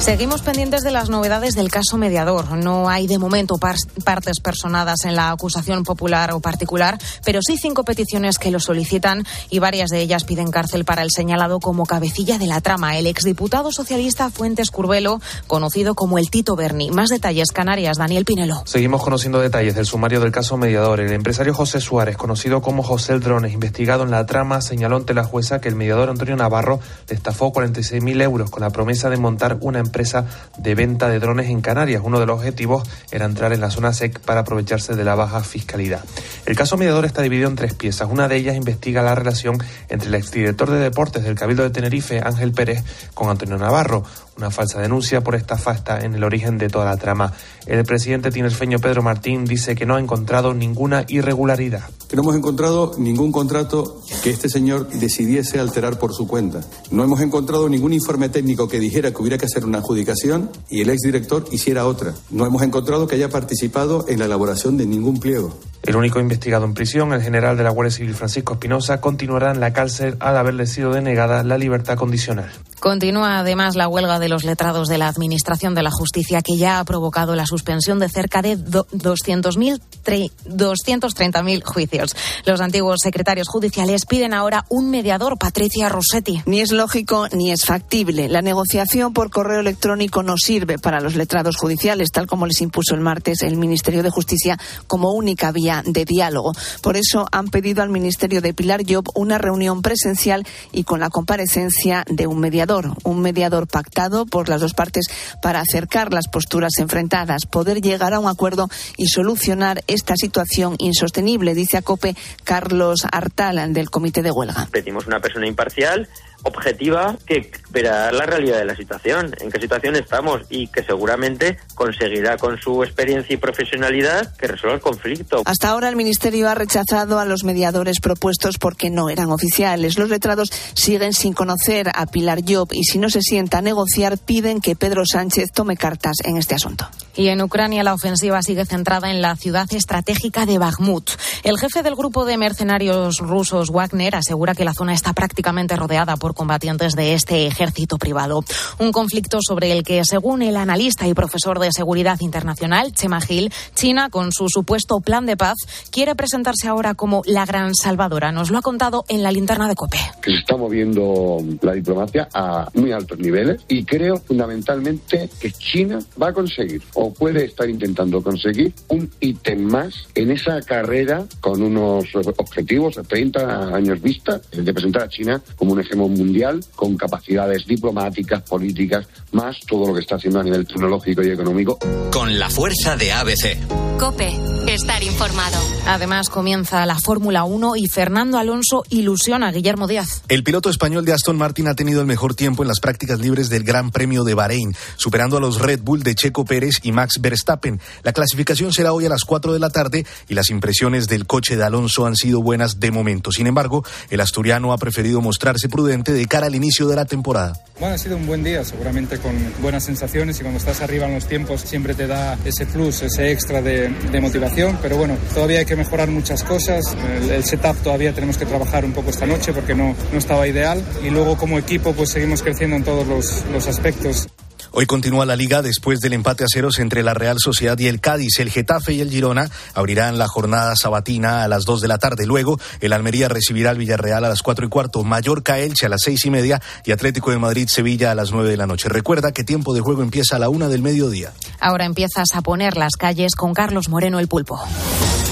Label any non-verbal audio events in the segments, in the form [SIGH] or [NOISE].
Seguimos pendientes de las novedades del caso mediador. No hay de momento partes personadas en la acusación popular o particular, pero sí cinco peticiones que lo solicitan y varias de ellas piden cárcel para el señalado como cabecilla de la trama, el exdiputado socialista Fuentes Curbelo, conocido como el Tito Berni. Más detalles, Canarias, Daniel Pinelo. Seguimos conociendo detalles del sumario del caso mediador. El empresario José Suárez, conocido como José el Drones, investigado en la trama, señaló ante la jueza que el mediador Antonio Navarro le estafó 46.000 euros con la promesa de montar una empresa empresa de venta de drones en Canarias. Uno de los objetivos era entrar en la zona SEC para aprovecharse de la baja fiscalidad. El caso mediador está dividido en tres piezas. Una de ellas investiga la relación entre el exdirector de deportes del Cabildo de Tenerife, Ángel Pérez, con Antonio Navarro. Una falsa denuncia por esta fasta en el origen de toda la trama. El presidente tinerfeño Pedro Martín dice que no ha encontrado ninguna irregularidad. Que no hemos encontrado ningún contrato que este señor decidiese alterar por su cuenta. No hemos encontrado ningún informe técnico que dijera que hubiera que hacer una adjudicación y el exdirector hiciera otra. No hemos encontrado que haya participado en la elaboración de ningún pliego. El único investigado en prisión, el general de la Guardia Civil Francisco Espinosa, continuará en la cárcel al haberle sido denegada la libertad condicional. Continúa además la huelga de los letrados de la Administración de la Justicia que ya ha provocado la suspensión de cerca de 230.000 juicios. Los antiguos secretarios judiciales piden ahora un mediador, Patricia Rossetti. Ni es lógico ni es factible. La negociación por correo electrónico no sirve para los letrados judiciales, tal como les impuso el martes el Ministerio de Justicia como única vía de diálogo. Por eso han pedido al Ministerio de Pilar Job una reunión presencial y con la comparecencia de un mediador un mediador pactado por las dos partes para acercar las posturas enfrentadas, poder llegar a un acuerdo y solucionar esta situación insostenible, dice a COPE Carlos Artal del Comité de Huelga. Pedimos una persona imparcial objetiva que verá la realidad de la situación, en qué situación estamos y que seguramente conseguirá con su experiencia y profesionalidad que resuelva el conflicto. Hasta ahora el Ministerio ha rechazado a los mediadores propuestos porque no eran oficiales. Los letrados siguen sin conocer a Pilar Job y si no se sienta a negociar piden que Pedro Sánchez tome cartas en este asunto. Y en Ucrania la ofensiva sigue centrada en la ciudad estratégica de Bakhmut. El jefe del grupo de mercenarios rusos Wagner asegura que la zona está prácticamente rodeada por combatientes de este ejército privado. Un conflicto sobre el que, según el analista y profesor de seguridad internacional, Chema Gil, China, con su supuesto plan de paz, quiere presentarse ahora como la gran salvadora. Nos lo ha contado en la linterna de COPE. Se está moviendo la diplomacia a muy altos niveles y creo fundamentalmente que China va a conseguir o puede estar intentando conseguir un ítem más en esa carrera con unos objetivos a 30 años vista de presentar a China como un ejemplo mundial con capacidades diplomáticas, políticas, más todo lo que está haciendo a nivel tecnológico y económico. Con la fuerza de ABC. Cope, estar informado. Además comienza la Fórmula 1 y Fernando Alonso ilusiona a Guillermo Díaz. El piloto español de Aston Martin ha tenido el mejor tiempo en las prácticas libres del Gran Premio de Bahrein, superando a los Red Bull de Checo Pérez y Max Verstappen. La clasificación será hoy a las 4 de la tarde y las impresiones del coche de Alonso han sido buenas de momento. Sin embargo, el asturiano ha preferido mostrarse prudente de cara al inicio de la temporada. Bueno, ha sido un buen día, seguramente con buenas sensaciones y cuando estás arriba en los tiempos siempre te da ese plus, ese extra de, motivación, pero bueno, todavía hay que mejorar muchas cosas. El, setup todavía tenemos que trabajar un poco esta noche porque no, no estaba ideal y luego como equipo pues seguimos creciendo en todos los, los aspectos. Hoy continúa la liga después del empate a ceros entre la Real Sociedad y el Cádiz. El Getafe y el Girona abrirán la jornada sabatina a las 2 de la tarde. Luego, el Almería recibirá al Villarreal a las 4 y cuarto, Mallorca Elche a las seis y media y Atlético de Madrid Sevilla a las 9 de la noche. Recuerda que tiempo de juego empieza a la una del mediodía. Ahora empiezas a poner las calles con Carlos Moreno el Pulpo.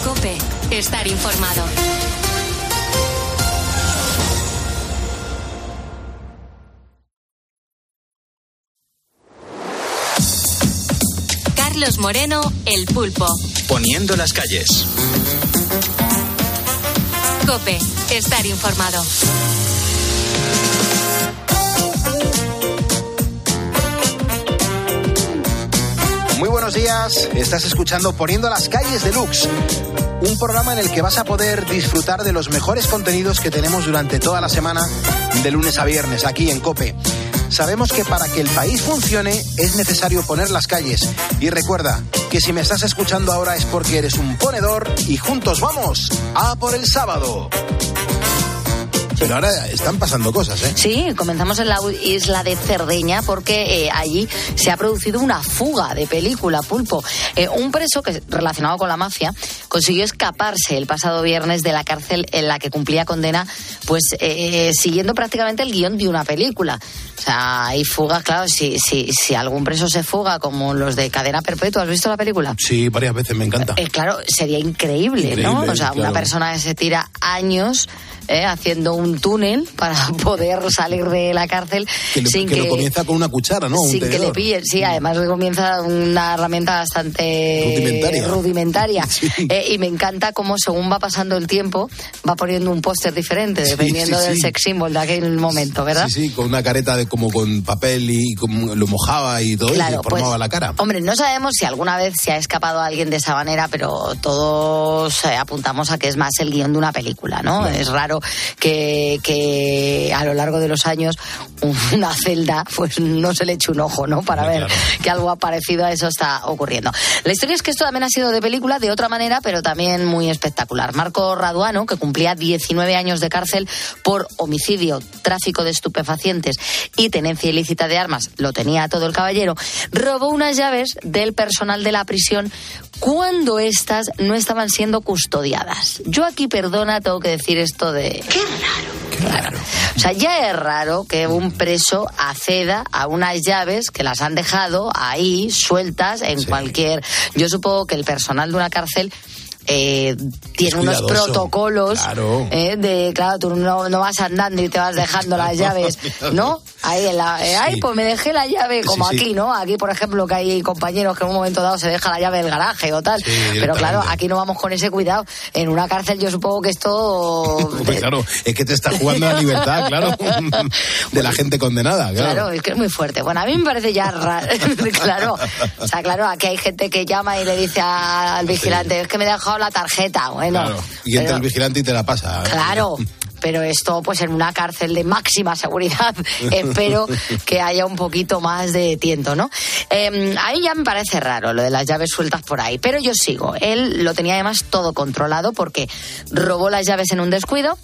Cope, estar informado. Carlos Moreno, El Pulpo. Poniendo las calles. Cope, estar informado. Muy buenos días, estás escuchando Poniendo las calles de Lux, un programa en el que vas a poder disfrutar de los mejores contenidos que tenemos durante toda la semana, de lunes a viernes, aquí en Cope. Sabemos que para que el país funcione es necesario poner las calles. Y recuerda que si me estás escuchando ahora es porque eres un ponedor y juntos vamos a por el sábado. Pero ahora están pasando cosas, ¿eh? Sí, comenzamos en la isla de Cerdeña porque eh, allí se ha producido una fuga de película pulpo. Eh, un preso que relacionado con la mafia consiguió escaparse el pasado viernes de la cárcel en la que cumplía condena, pues eh, siguiendo prácticamente el guion de una película. O sea, hay fugas, claro, si, si, si algún preso se fuga, como los de cadena perpetua, ¿has visto la película? Sí, varias veces, me encanta. Eh, claro, sería increíble, ¿no? Increíble, O sea, una claro. persona que se tira años eh, haciendo un túnel para [LAUGHS] poder salir de la cárcel Que, lo, sin que que, lo comienza con una cuchara, ¿no? Un sin que le pillen. Sí, además comienza una herramienta bastante Rudimentaria. rudimentaria. [LAUGHS] Eh, y me encanta cómo según va pasando el tiempo va poniendo un póster diferente, dependiendo sí, del sex symbol de aquel momento, ¿verdad? Sí, sí, con una careta de como con papel y como lo mojaba y todo Claro, y formaba pues, la cara. Hombre, no sabemos si alguna vez se ha escapado alguien de esa manera, pero todos eh, apuntamos a que es más el guion de una película, ¿no? Es raro que, que a lo largo de los años una celda pues no se le eche un ojo, ¿no? Para ver que algo parecido a eso está ocurriendo. La historia es que esto también ha sido de película de otra manera, pero también muy espectacular. Marco Raduano, que cumplía 19 años de cárcel por homicidio, tráfico de estupefacientes y tenencia ilícita de armas, lo tenía todo el caballero, robó unas llaves del personal de la prisión cuando éstas no estaban siendo custodiadas. Yo aquí, perdona, tengo que decir esto de... ¡Qué raro! Claro. O sea, ya es raro que un preso acceda a unas llaves que las han dejado ahí sueltas en cualquier. Yo supongo que el personal de una cárcel. Eh, tiene unos cuidadoso. protocolos Claro. eh, de claro tú no, no vas andando y te vas dejando las [LAUGHS] llaves no ahí en la eh, ay pues me dejé la llave como Sí, sí. aquí no aquí por ejemplo que hay compañeros que en un momento dado se deja la llave del garaje o tal pero claro aquí no vamos con ese cuidado en una cárcel yo supongo que esto [LAUGHS] Hombre, claro, es que te está jugando la libertad, claro, [LAUGHS] de la gente condenada, claro. Claro, es que es muy fuerte. Bueno, a mí me parece ya raro. claro. O sea, claro, aquí hay gente que llama y le dice al vigilante, es que me he dejado la tarjeta. Bueno, Claro. Y entra pero- el vigilante y te la pasa. Claro. [LAUGHS] Pero esto, pues en una cárcel de máxima seguridad, [LAUGHS] espero que haya un poquito más de tiento, ¿no? Eh, a mí ya me parece raro lo de las llaves sueltas por ahí, pero yo sigo. Él lo tenía además todo controlado porque robó las llaves en un descuido,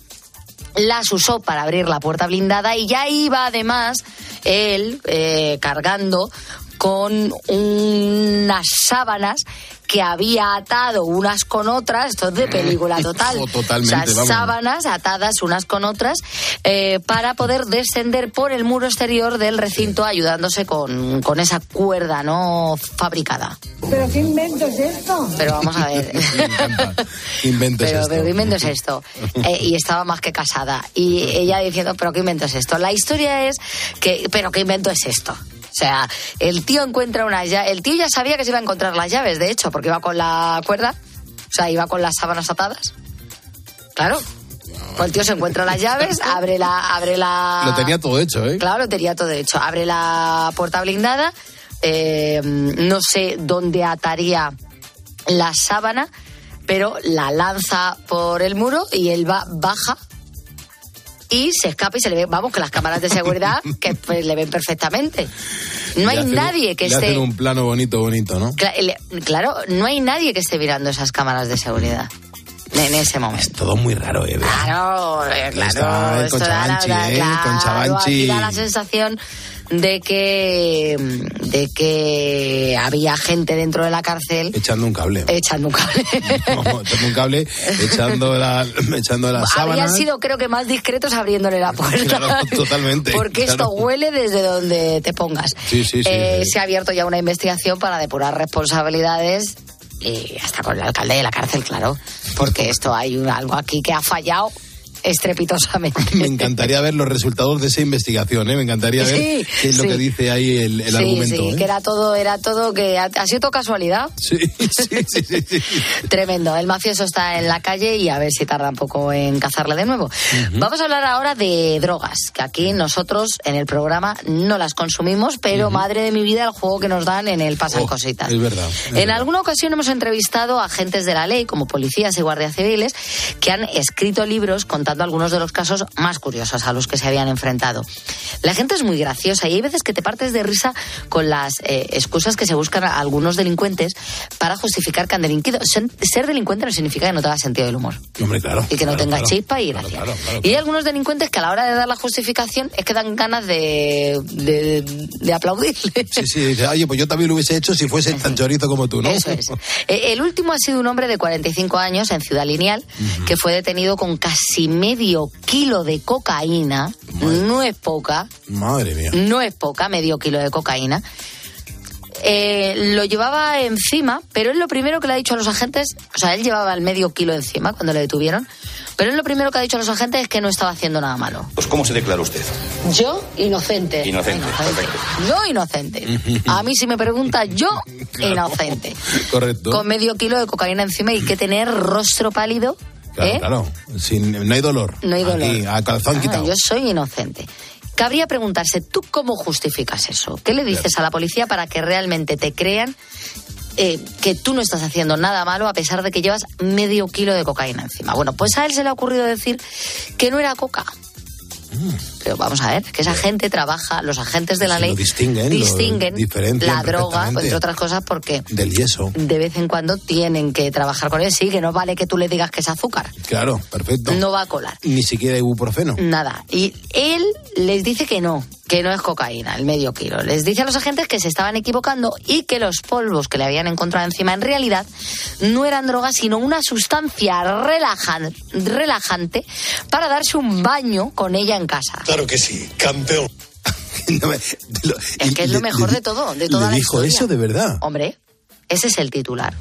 las usó para abrir la puerta blindada y ya iba además él eh, cargando con unas sábanas que había atado unas con otras, esto es de película [LAUGHS] total. Oh, totalmente, O sea, vamos. sábanas atadas unas con otras eh, para poder descender por el muro exterior del recinto ayudándose con, con esa cuerda no fabricada. ¿Pero qué invento es esto? Pero vamos a ver. [LAUGHS] ¿Qué invento es Pero, esto? pero ¿qué invento es esto? [LAUGHS] Eh, y estaba más que casada. Y ella diciendo, pero ¿qué invento es esto? La historia es que, pero ¿qué invento es esto? O sea, el tío encuentra una llave. El tío ya sabía que se iba a encontrar las llaves, de hecho, porque iba con la cuerda. O sea, iba con las sábanas atadas. Claro. Pues el tío se encuentra las llaves, [LAUGHS] abre la, abre la. Lo tenía todo hecho, ¿eh? Claro, tenía todo hecho. Abre la puerta blindada. eh, no sé dónde ataría la sábana, pero la lanza por el muro y él va, baja y se escapa y se le ve, vamos, que las cámaras de seguridad [LAUGHS] que pues, le ven perfectamente. No Le hay nadie que le esté... hacen un plano bonito, bonito, ¿no? Cla- le- Claro, no hay nadie que esté mirando esas cámaras de seguridad en ese momento. Todo muy raro, ¿eh? Claro, eh, Está claro. el esto da Conchabanchi, da- ¿eh? claro, da la sensación de que de que había gente dentro de la cárcel Echando un cable. echando un cable. [LAUGHS] No, echando un cable, echando la, echando las Habrían sábanas. sido, creo que, más discretos abriéndole la puerta. Claro, totalmente, Porque claro. esto huele desde donde te pongas. Sí, sí, sí, Eh, sí. Se ha abierto ya una investigación para depurar responsabilidades y hasta con el alcalde de la cárcel, claro. Porque esto hay un- algo aquí que ha fallado estrepitosamente. Me encantaría ver los resultados de esa investigación, ¿eh? Me encantaría ver Sí, qué es lo que dice ahí el, el sí, argumento. sí, ¿eh? que era todo, era todo que ha, ha sido todo casualidad. Sí, [LAUGHS] sí, sí. [LAUGHS] Tremendo. El mafioso está en la calle y a ver si tarda un poco en cazarle de nuevo. Vamos a hablar ahora de drogas, que aquí nosotros en el programa no las consumimos, pero madre de mi vida, el juego que nos dan en el Pasan Oh, Cositas. Es verdad. es En verdad. alguna ocasión hemos entrevistado a agentes de la ley, como policías y guardias civiles, que han escrito libros contando contando algunos de los casos más curiosos a los que se habían enfrentado. La gente es muy graciosa y hay veces que te partes de risa con las eh, excusas que se buscan a algunos delincuentes para justificar que han delinquido. Ser, delincuente no significa que no tengas sentido del humor Hombre, claro. y que no claro, tengas claro. chispa y gracia. Y hay algunos delincuentes que a la hora de dar la justificación es que dan ganas de, de, de aplaudirle. Sí, sí, dice, oye, pues yo también lo hubiese hecho si fuese tan chorizo como tú, ¿no? Eso es. [LAUGHS] Eh, El último ha sido un hombre de 45 años en Ciudad Lineal que fue detenido con casi medio kilo de cocaína. No es poca, Madre mía. no es poca, medio kilo de cocaína. Eh, lo llevaba encima, pero él lo primero que le ha dicho a los agentes, o sea, él llevaba el medio kilo encima cuando le detuvieron, pero él lo primero que ha dicho a los agentes es que no estaba haciendo nada malo. Pues ¿cómo se declara usted? Yo, inocente. Inocente. Yo, inocente. A mí si me pregunta, yo, [LAUGHS] inocente. Correcto. Con medio kilo de cocaína encima y que tener rostro pálido. Claro, ¿eh? claro. Sin- no hay dolor. No hay dolor. Aquí, a calzón Ah, quitado. yo soy inocente. Cabría preguntarse, ¿tú cómo justificas eso? ¿Qué le dices a la policía para que realmente te crean eh, que tú no estás haciendo nada malo a pesar de que llevas medio kilo de cocaína encima? Bueno, pues a él se le ha ocurrido decir que no era coca. Pero vamos a ver, que esa gente trabaja, los agentes de la ley distinguen, distinguen la droga, perfectamente. entre otras cosas, porque Del yeso. de vez en cuando tienen que trabajar con él. Sí, que no vale que tú le digas que es azúcar. Claro, perfecto. No va a colar. Ni siquiera ibuprofeno. Nada. Y él les dice que no, que no es cocaína, el medio kilo. Les dice a los agentes que se estaban equivocando y que los polvos que le habían encontrado encima en realidad no eran drogas, sino una sustancia relajan- relajante para darse un baño con ella en casa. Claro que sí, campeón. [LAUGHS] Es que es lo mejor de todo, de toda ¿Le la dijo historia. eso de verdad? Hombre, ese es el titular.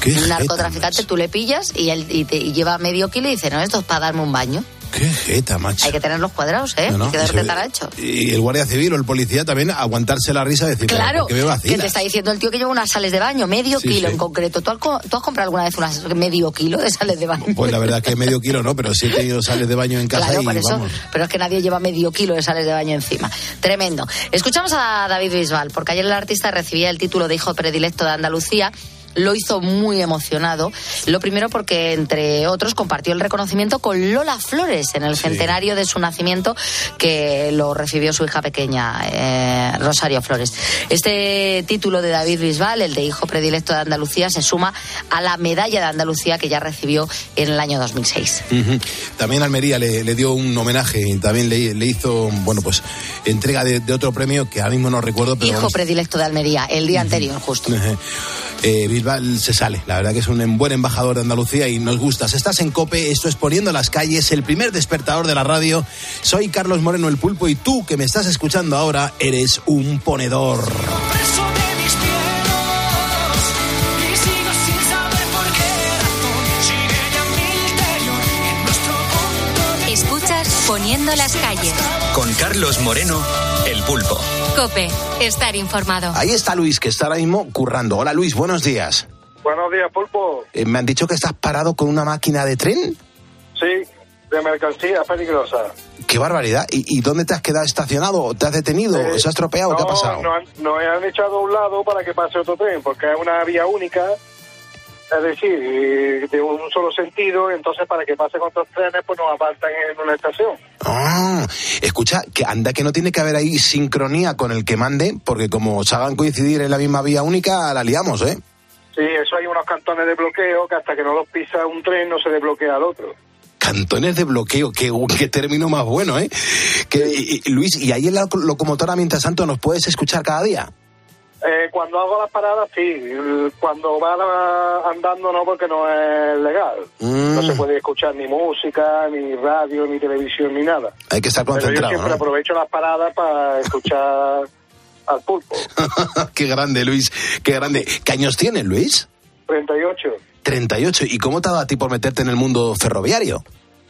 ¿Qué Un jeta, narcotraficante tú le pillas y él y te y lleva medio kilo y dice, no, esto es para darme un baño. Qué jeta, macho. Hay que tener los cuadrados, ¿eh? No, no, Hay que eso- darte taracho. Y el guardia civil o el policía también aguantarse la risa y decir, Claro, ¿por qué me que te está diciendo el tío que lleva unas sales de baño, medio Sí, kilo sí. en concreto. ¿Tú has, co- tú has comprado alguna vez unas medio kilo de sales de baño? Pues la verdad es que medio kilo no, pero sí he tenido [LAUGHS] sales de baño en casa Claro, y por eso, vamos. pero es que nadie lleva medio kilo de sales de baño encima. Tremendo. Escuchamos a David Bisbal, porque ayer el artista recibía el título de hijo predilecto de Andalucía. Lo hizo muy emocionado. Lo primero porque, entre otros, compartió el reconocimiento con Lola Flores en el centenario de su nacimiento, que lo recibió su hija pequeña, eh, Rosario Flores. Este título de David Bisbal, el de hijo predilecto de Andalucía, se suma a la medalla de Andalucía que ya recibió en el año 2006. Ujú. También Almería le, le dio un homenaje y también le, le hizo, bueno, pues entrega de, de otro premio que ahora mismo no recuerdo, pero Hijo vamos, predilecto de Almería, el día anterior, justo. eh, Bisbal se sale. La verdad que es un buen embajador de Andalucía y nos gusta. Si estás en COPE, esto es Poniendo las Calles, el primer despertador de la radio. Soy Carlos Moreno el Pulpo y tú que me estás escuchando ahora eres un ponedor. Escuchas Poniendo las calles. Con Carlos Moreno, el pulpo. Cope, estar informado. Ahí está Luis, que está ahora mismo currando. Hola Luis, buenos días. Buenos días, Pulpo. Eh, me han dicho que estás parado con una máquina de tren. Sí, de mercancía peligrosa. ¡Qué barbaridad! ¿Y, y dónde te has quedado estacionado? ¿Te has detenido? Eh, ¿Se ha estropeado? ¿Qué ha pasado? No, han- no han echado a un lado para que pase otro tren, porque es una vía única, es decir, de un solo sentido, entonces para que pasen otros trenes, pues nos apartan en una estación. Ah, escucha, que anda que no tiene que haber ahí sincronía con el que mande, porque como se hagan coincidir en la misma vía única, la liamos, ¿eh? Sí, eso hay unos cantones de bloqueo que hasta que no los pisa un tren no se desbloquea el otro. Cantones de bloqueo, qué, qué término más bueno, ¿eh? Que, y- y- Luis, ¿y ahí en la locomotora, mientras tanto, nos puedes escuchar cada día? Eh, cuando hago las paradas, sí. Cuando va andando, no, porque no es legal. Mm. No se puede escuchar ni música, ni radio, ni televisión, ni nada. Hay que estar Pero yo concentrado, siempre ¿no? aprovecho las paradas para escuchar [LAUGHS] al pulpo. qué grande, Luis, qué grande. ¿Qué años tienes, Luis? 38. 38. ¿Y cómo te dado a ti por meterte en el mundo ferroviario?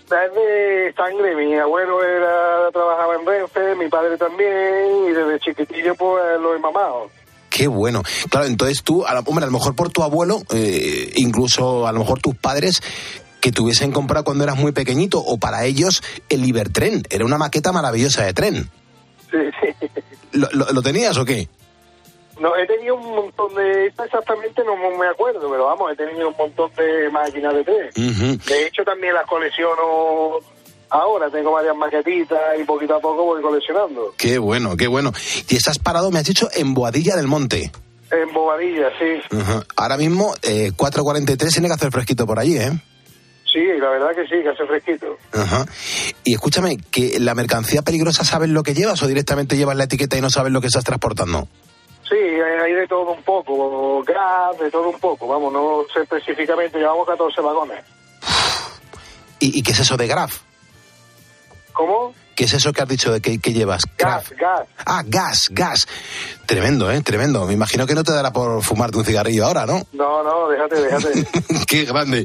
Es de sangre. Mi abuelo era trabajaba en Renfe, mi padre también, y desde chiquitillo pues lo he mamado. Qué bueno. Claro, entonces tú, a lo, hombre, a lo mejor por tu abuelo, eh, incluso a lo mejor tus padres, que te hubiesen comprado cuando eras muy pequeñito, o para ellos el Ibertren. Era una maqueta maravillosa de tren. Sí, sí. ¿Lo, lo- lo tenías o qué? No, he tenido un montón de... Exactamente no me acuerdo, pero vamos, he tenido un montón de máquinas de. Ujú. De hecho, también las colecciono ahora. Tengo varias maquetitas y poquito a poco voy coleccionando. Qué bueno, qué bueno. Y estás parado, me has dicho, en Boadilla del Monte. En Bobadilla, sí. Ujú. Ahora mismo, eh, 4.43, tiene que hacer fresquito por allí, ¿eh? Sí, la verdad que sí, que hace fresquito. Ajá. Y escúchame, que la mercancía peligrosa sabes lo que llevas o directamente llevas la etiqueta y no sabes lo que estás transportando. Sí, hay hay de todo un poco, gas, de todo un poco. Vamos, no sé específicamente, llevamos 14 vagones. ¿Y, y qué es eso de Graf? ¿Cómo? ¿Qué es eso que has dicho de que, que llevas? Gas, gas. Ah, gas, gas. Tremendo, ¿eh? Tremendo. Me imagino que no te dará por fumarte un cigarrillo ahora, ¿no? No, no, déjate, déjate. [LAUGHS] Qué grande.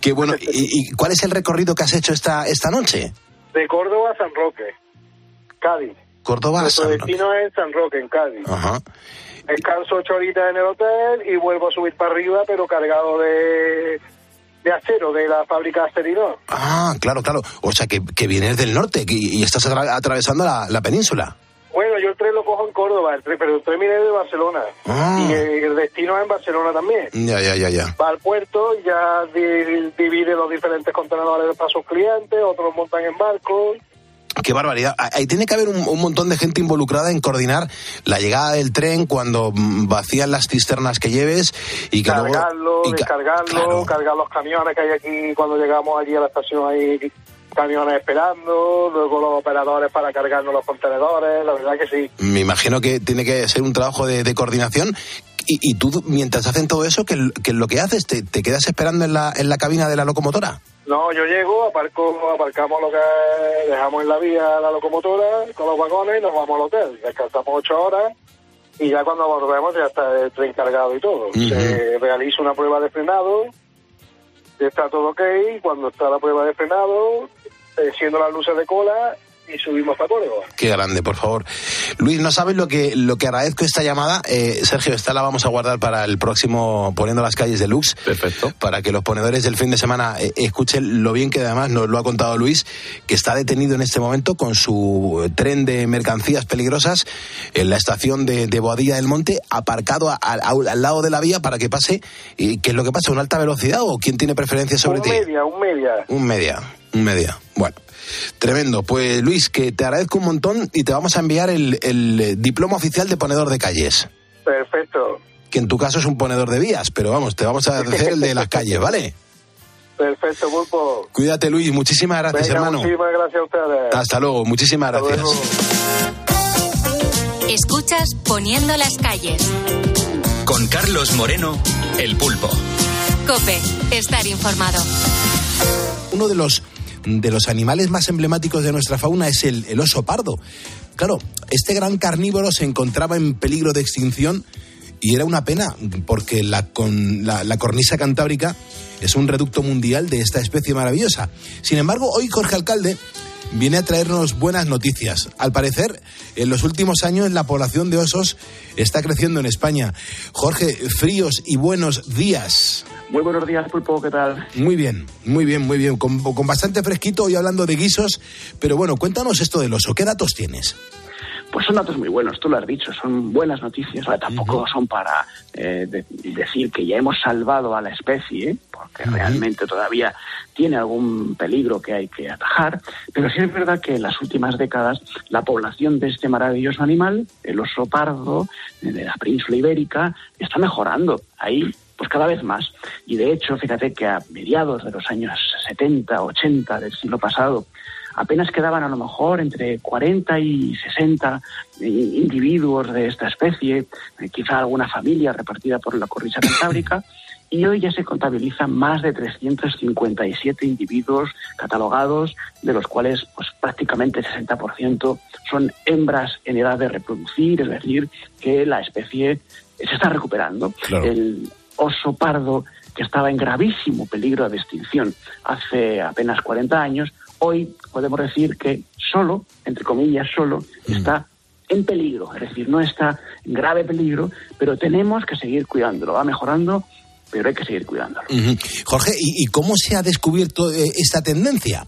Qué bueno. [LAUGHS] ¿Y, y cuál es el recorrido que has hecho esta, esta noche? De Córdoba a San Roque, Cádiz. Córdoba, Nuestro San- destino es San Roque, en Cádiz. Ajá. Descanso ocho horitas en el hotel y vuelvo a subir para arriba, pero cargado de, de acero, de la fábrica Acerinor. Ah, claro, claro. O sea, que, que vienes del norte que- y, estás atra- atravesando la, la península. Bueno, yo el tren lo cojo en Córdoba, el tren, pero el tren viene de Barcelona. Ah. Y el destino es en Barcelona también. Ya, ya, ya, ya. Va al puerto, ya di- divide los diferentes contenedores para sus clientes, otros montan en barcos. Qué barbaridad. Ah, Ahí tiene que haber un, un montón de gente involucrada en coordinar la llegada del tren cuando mm, vacían las cisternas que lleves y que luego... cargarlo, y ca- descargarlo, cargar los camiones que hay aquí cuando llegamos allí a la estación hay camiones esperando, luego los operadores para cargarnos los contenedores, la verdad que sí. Me imagino que tiene que ser un trabajo de, de coordinación. Y, y tú, mientras hacen todo eso, ¿qué, qué es lo que haces? ¿Te, te quedas esperando en la, en la cabina de la locomotora? No, yo llego, aparco, aparcamos lo que dejamos en la vía la locomotora con los vagones y nos vamos al hotel. Descansamos ocho horas y ya cuando volvemos ya está el tren cargado y todo. Se realiza una prueba de frenado, está todo ok, cuando está la prueba de frenado, siendo las luces de cola y subimos para Córdoba. Qué grande, por favor. Luis, no sabes lo que, lo que agradezco esta llamada. Eh, Sergio, esta la vamos a guardar para el próximo Poniendo las calles de Lux. Perfecto. Para que los ponedores del fin de semana eh, escuchen lo bien que además nos lo ha contado Luis, que está detenido en este momento con su tren de mercancías peligrosas en la estación de, de Boadilla del Monte, aparcado a- a- al lado de la vía para que pase. ¿Y ¿Qué es lo que pasa? ¿Una alta velocidad o quién tiene preferencia sobre un ti? media, un media. Un media, un media. Bueno, tremendo. Pues Luis, que te agradezco un montón y te vamos a enviar el, el, eh, diploma oficial de ponedor de calles. Perfecto, Que en tu caso es un ponedor de vías, pero vamos, te vamos a hacer el de las [LAUGHS] calles, ¿vale? perfecto, Pulpo. Cuídate, Luis. Muchísimas gracias, Venga, hermano. muchísimas gracias a ustedes. Hasta luego. Muchísimas Hasta gracias. luego. Escuchas Poniendo las calles. Con Carlos Moreno, El Pulpo. Cope, estar informado. Uno de los de los animales más emblemáticos de nuestra fauna es el, el oso pardo. Claro, este gran carnívoro se encontraba en peligro de extinción y era una pena porque la, con, la, la cornisa cantábrica es un reducto mundial de esta especie maravillosa. Sin embargo, hoy Jorge Alcalde viene a traernos buenas noticias. Al parecer, en los últimos años la población de osos está creciendo en España. Jorge, fríos y buenos días. Muy buenos días, Pulpo, ¿qué tal? Muy bien, muy bien, muy bien. Con, con bastante fresquito hoy hablando de guisos. Pero bueno, cuéntanos esto del oso. ¿Qué datos tienes? Pues son datos muy buenos, tú lo has dicho, son buenas noticias. Ahora, tampoco son para eh, de- decir que ya hemos salvado a la especie, ¿eh? porque realmente todavía tiene algún peligro que hay que atajar, pero sí es verdad que en las últimas décadas la población de este maravilloso animal, el oso pardo eh, de la península ibérica, está mejorando. Ahí pues cada vez más. Y de hecho, fíjate que a mediados de los años 70, 80 del siglo pasado, apenas quedaban a lo mejor entre 40 y 60 eh, individuos de esta especie, eh, quizá alguna familia repartida por la cornisa cantábrica, [COUGHS] y hoy ya se contabilizan más de 357 individuos catalogados, de los cuales pues, prácticamente el 60% son hembras en edad de reproducir, es decir, que la especie se está recuperando. Claro. El oso pardo, que estaba en gravísimo peligro de extinción hace apenas 40 años, hoy podemos decir que solo, entre comillas, solo, está en peligro, es decir, no está en grave peligro, pero tenemos que seguir cuidándolo. Va mejorando, pero hay que seguir cuidándolo. Jorge, ¿y, y cómo se ha descubierto eh, esta tendencia?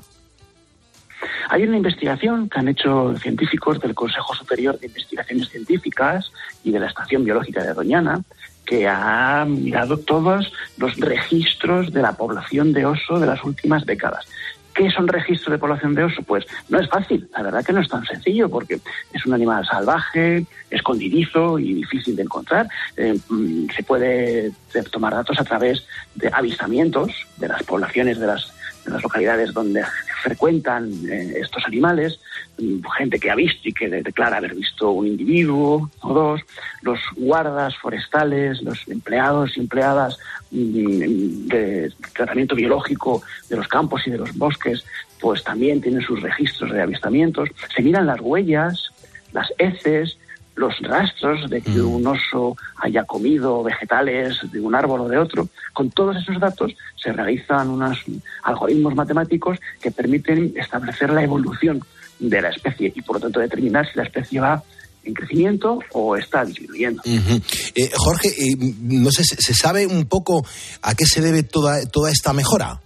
Hay una investigación que han hecho científicos del Consejo Superior de Investigaciones Científicas y de la Estación Biológica de Doñana, que ha mirado todos los registros de la población de oso de las últimas décadas. ¿Qué son registros de población de oso? Pues no es fácil, la verdad que no es tan sencillo, porque es un animal salvaje, escondidizo y difícil de encontrar. Eh, mm, se puede tomar datos a través de avistamientos de las poblaciones de las, de las localidades donde frecuentan eh, estos animales, mm, gente que ha visto y que de- declara haber visto un individuo o dos, los guardas forestales, los empleados y empleadas mm, de tratamiento biológico de los campos y de los bosques, pues también tienen sus registros de avistamientos. Se miran las huellas, las heces, los rastros de que un oso haya comido vegetales de un árbol o de otro. Con todos esos datos se realizan unos algoritmos matemáticos que permiten establecer la evolución de la especie y por lo tanto determinar si la especie va en crecimiento o está disminuyendo. Eh, Jorge, eh, no sé, ¿se se sabe un poco a qué se debe toda, toda esta mejora?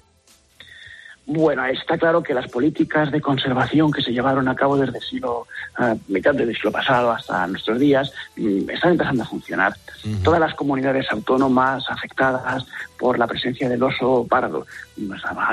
Bueno, está claro que las políticas de conservación que se llevaron a cabo desde el siglo, mitad del siglo pasado hasta nuestros días, mm, están empezando a funcionar. Todas las comunidades autónomas afectadas por la presencia del oso pardo,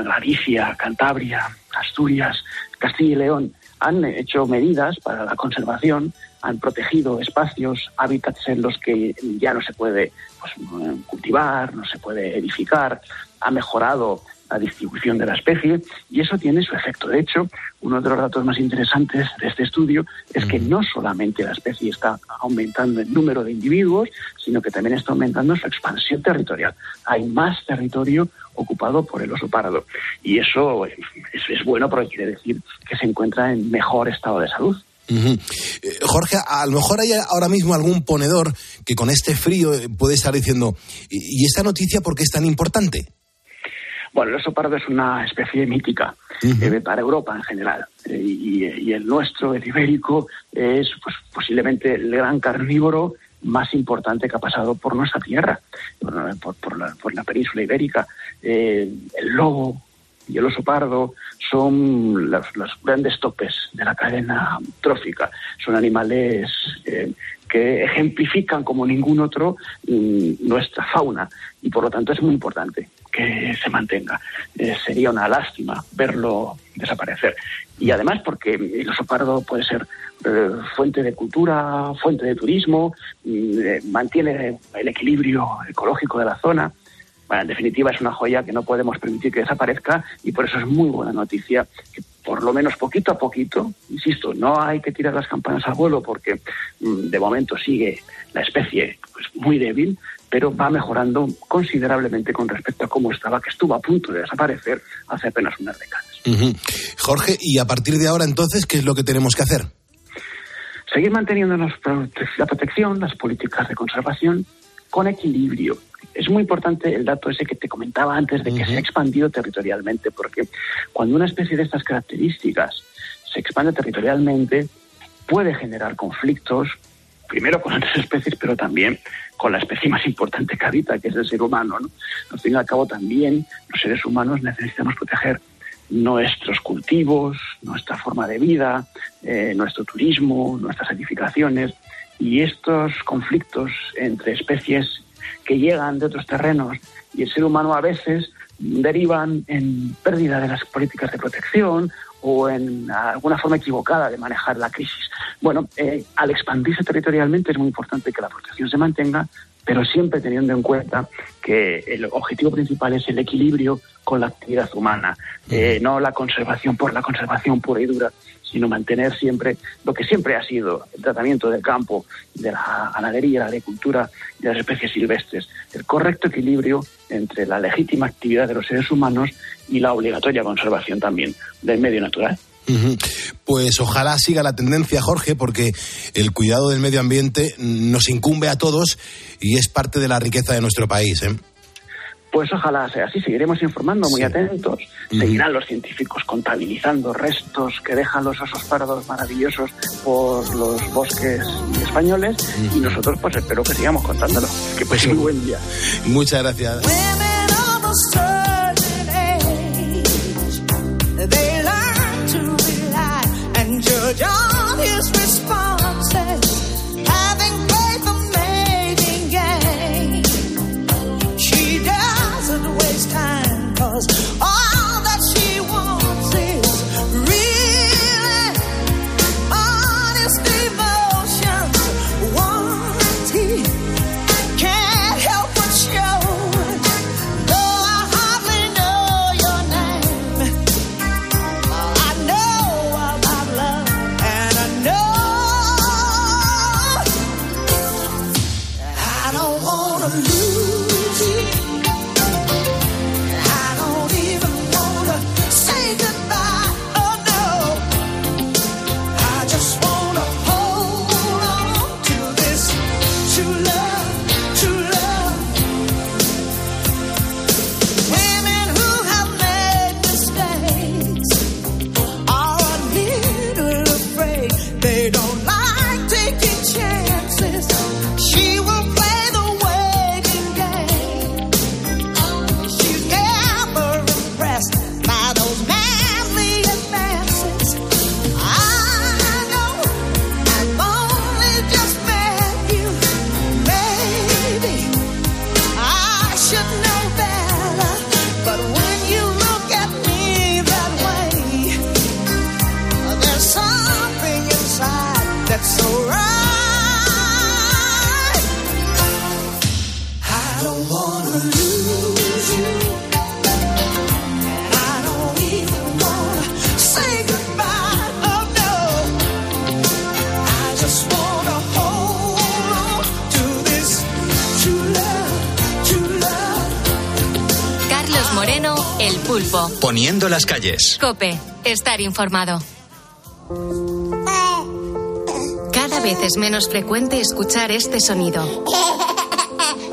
Galicia, Cantabria, Asturias, Castilla y León, han hecho medidas para la conservación, han protegido espacios, hábitats en los que ya no se puede pues, eh, cultivar, no se puede edificar, ha mejorado la distribución de la especie y eso tiene su efecto. De hecho, uno de los datos más interesantes de este estudio es que no solamente la especie está aumentando el número de individuos, sino que también está aumentando su expansión territorial. Hay más territorio ocupado por el oso pardo y eso es, es bueno porque quiere decir que se encuentra en mejor estado de salud. Eh, Jorge, a lo mejor hay ahora mismo algún ponedor que con este frío puede estar diciendo, ¿y y esta noticia por qué es tan importante? Bueno, el oso pardo es una especie mítica eh, para Europa en general. Eh, y, y el nuestro, el ibérico, es pues, posiblemente el gran carnívoro más importante que ha pasado por nuestra tierra, por, por- por la, por la península ibérica. Eh, el lobo y el oso pardo son los, los grandes topes de la cadena trófica. Son animales eh, que ejemplifican como ningún otro mm, nuestra fauna y por lo tanto es muy importante se mantenga. Eh, sería una lástima verlo desaparecer. Y además porque el oso pardo puede ser eh, fuente de cultura, fuente de turismo, mm, eh, mantiene el equilibrio ecológico de la zona. Bueno, en definitiva es una joya que no podemos permitir que desaparezca y por eso es muy buena noticia que por lo menos poquito a poquito, insisto, no hay que tirar las campanas al vuelo porque mm, de momento sigue la especie pues, muy débil, pero va mejorando considerablemente con respecto a cómo estaba, que estuvo a punto de desaparecer hace apenas unas décadas. Jorge, y a partir de ahora entonces, ¿qué es lo que tenemos que hacer? seguir manteniéndonos prote- la protección, las políticas de conservación con equilibrio. Es muy importante el dato ese que te comentaba antes de que se ha expandido territorialmente, porque cuando una especie de estas características se expande territorialmente, puede generar conflictos, primero con otras especies, pero también con la especie más importante que habita, que es el ser humano. ¿no? Al fin y al cabo, también los seres humanos necesitamos proteger nuestros cultivos, nuestra forma de vida, eh, nuestro turismo, nuestras edificaciones y estos conflictos entre especies que llegan de otros terrenos y el ser humano a veces derivan en pérdida de las políticas de protección o en alguna forma equivocada de manejar la crisis. Bueno, eh, al expandirse territorialmente es muy importante que la protección se mantenga, pero siempre teniendo en cuenta que el objetivo principal es el equilibrio con la actividad humana, eh, no la conservación por la conservación pura y dura, sino mantener siempre lo que siempre ha sido el tratamiento del campo, de la ganadería, la agricultura y las especies silvestres, el correcto equilibrio entre la legítima actividad de los seres humanos y la obligatoria conservación también del medio natural. Pues ojalá siga la tendencia, Jorge, porque el cuidado del medio ambiente nos incumbe a todos y es parte de la riqueza de nuestro país. ¿eh? Pues ojalá sea así, seguiremos informando muy atentos. Seguirán los científicos contabilizando restos que dejan los osos pardos maravillosos por los bosques españoles y nosotros pues espero que sigamos contándolo. Que pues muy buen día. Muchas gracias. Poniendo las calles. Cope, estar informado. Cada vez es menos frecuente escuchar este sonido.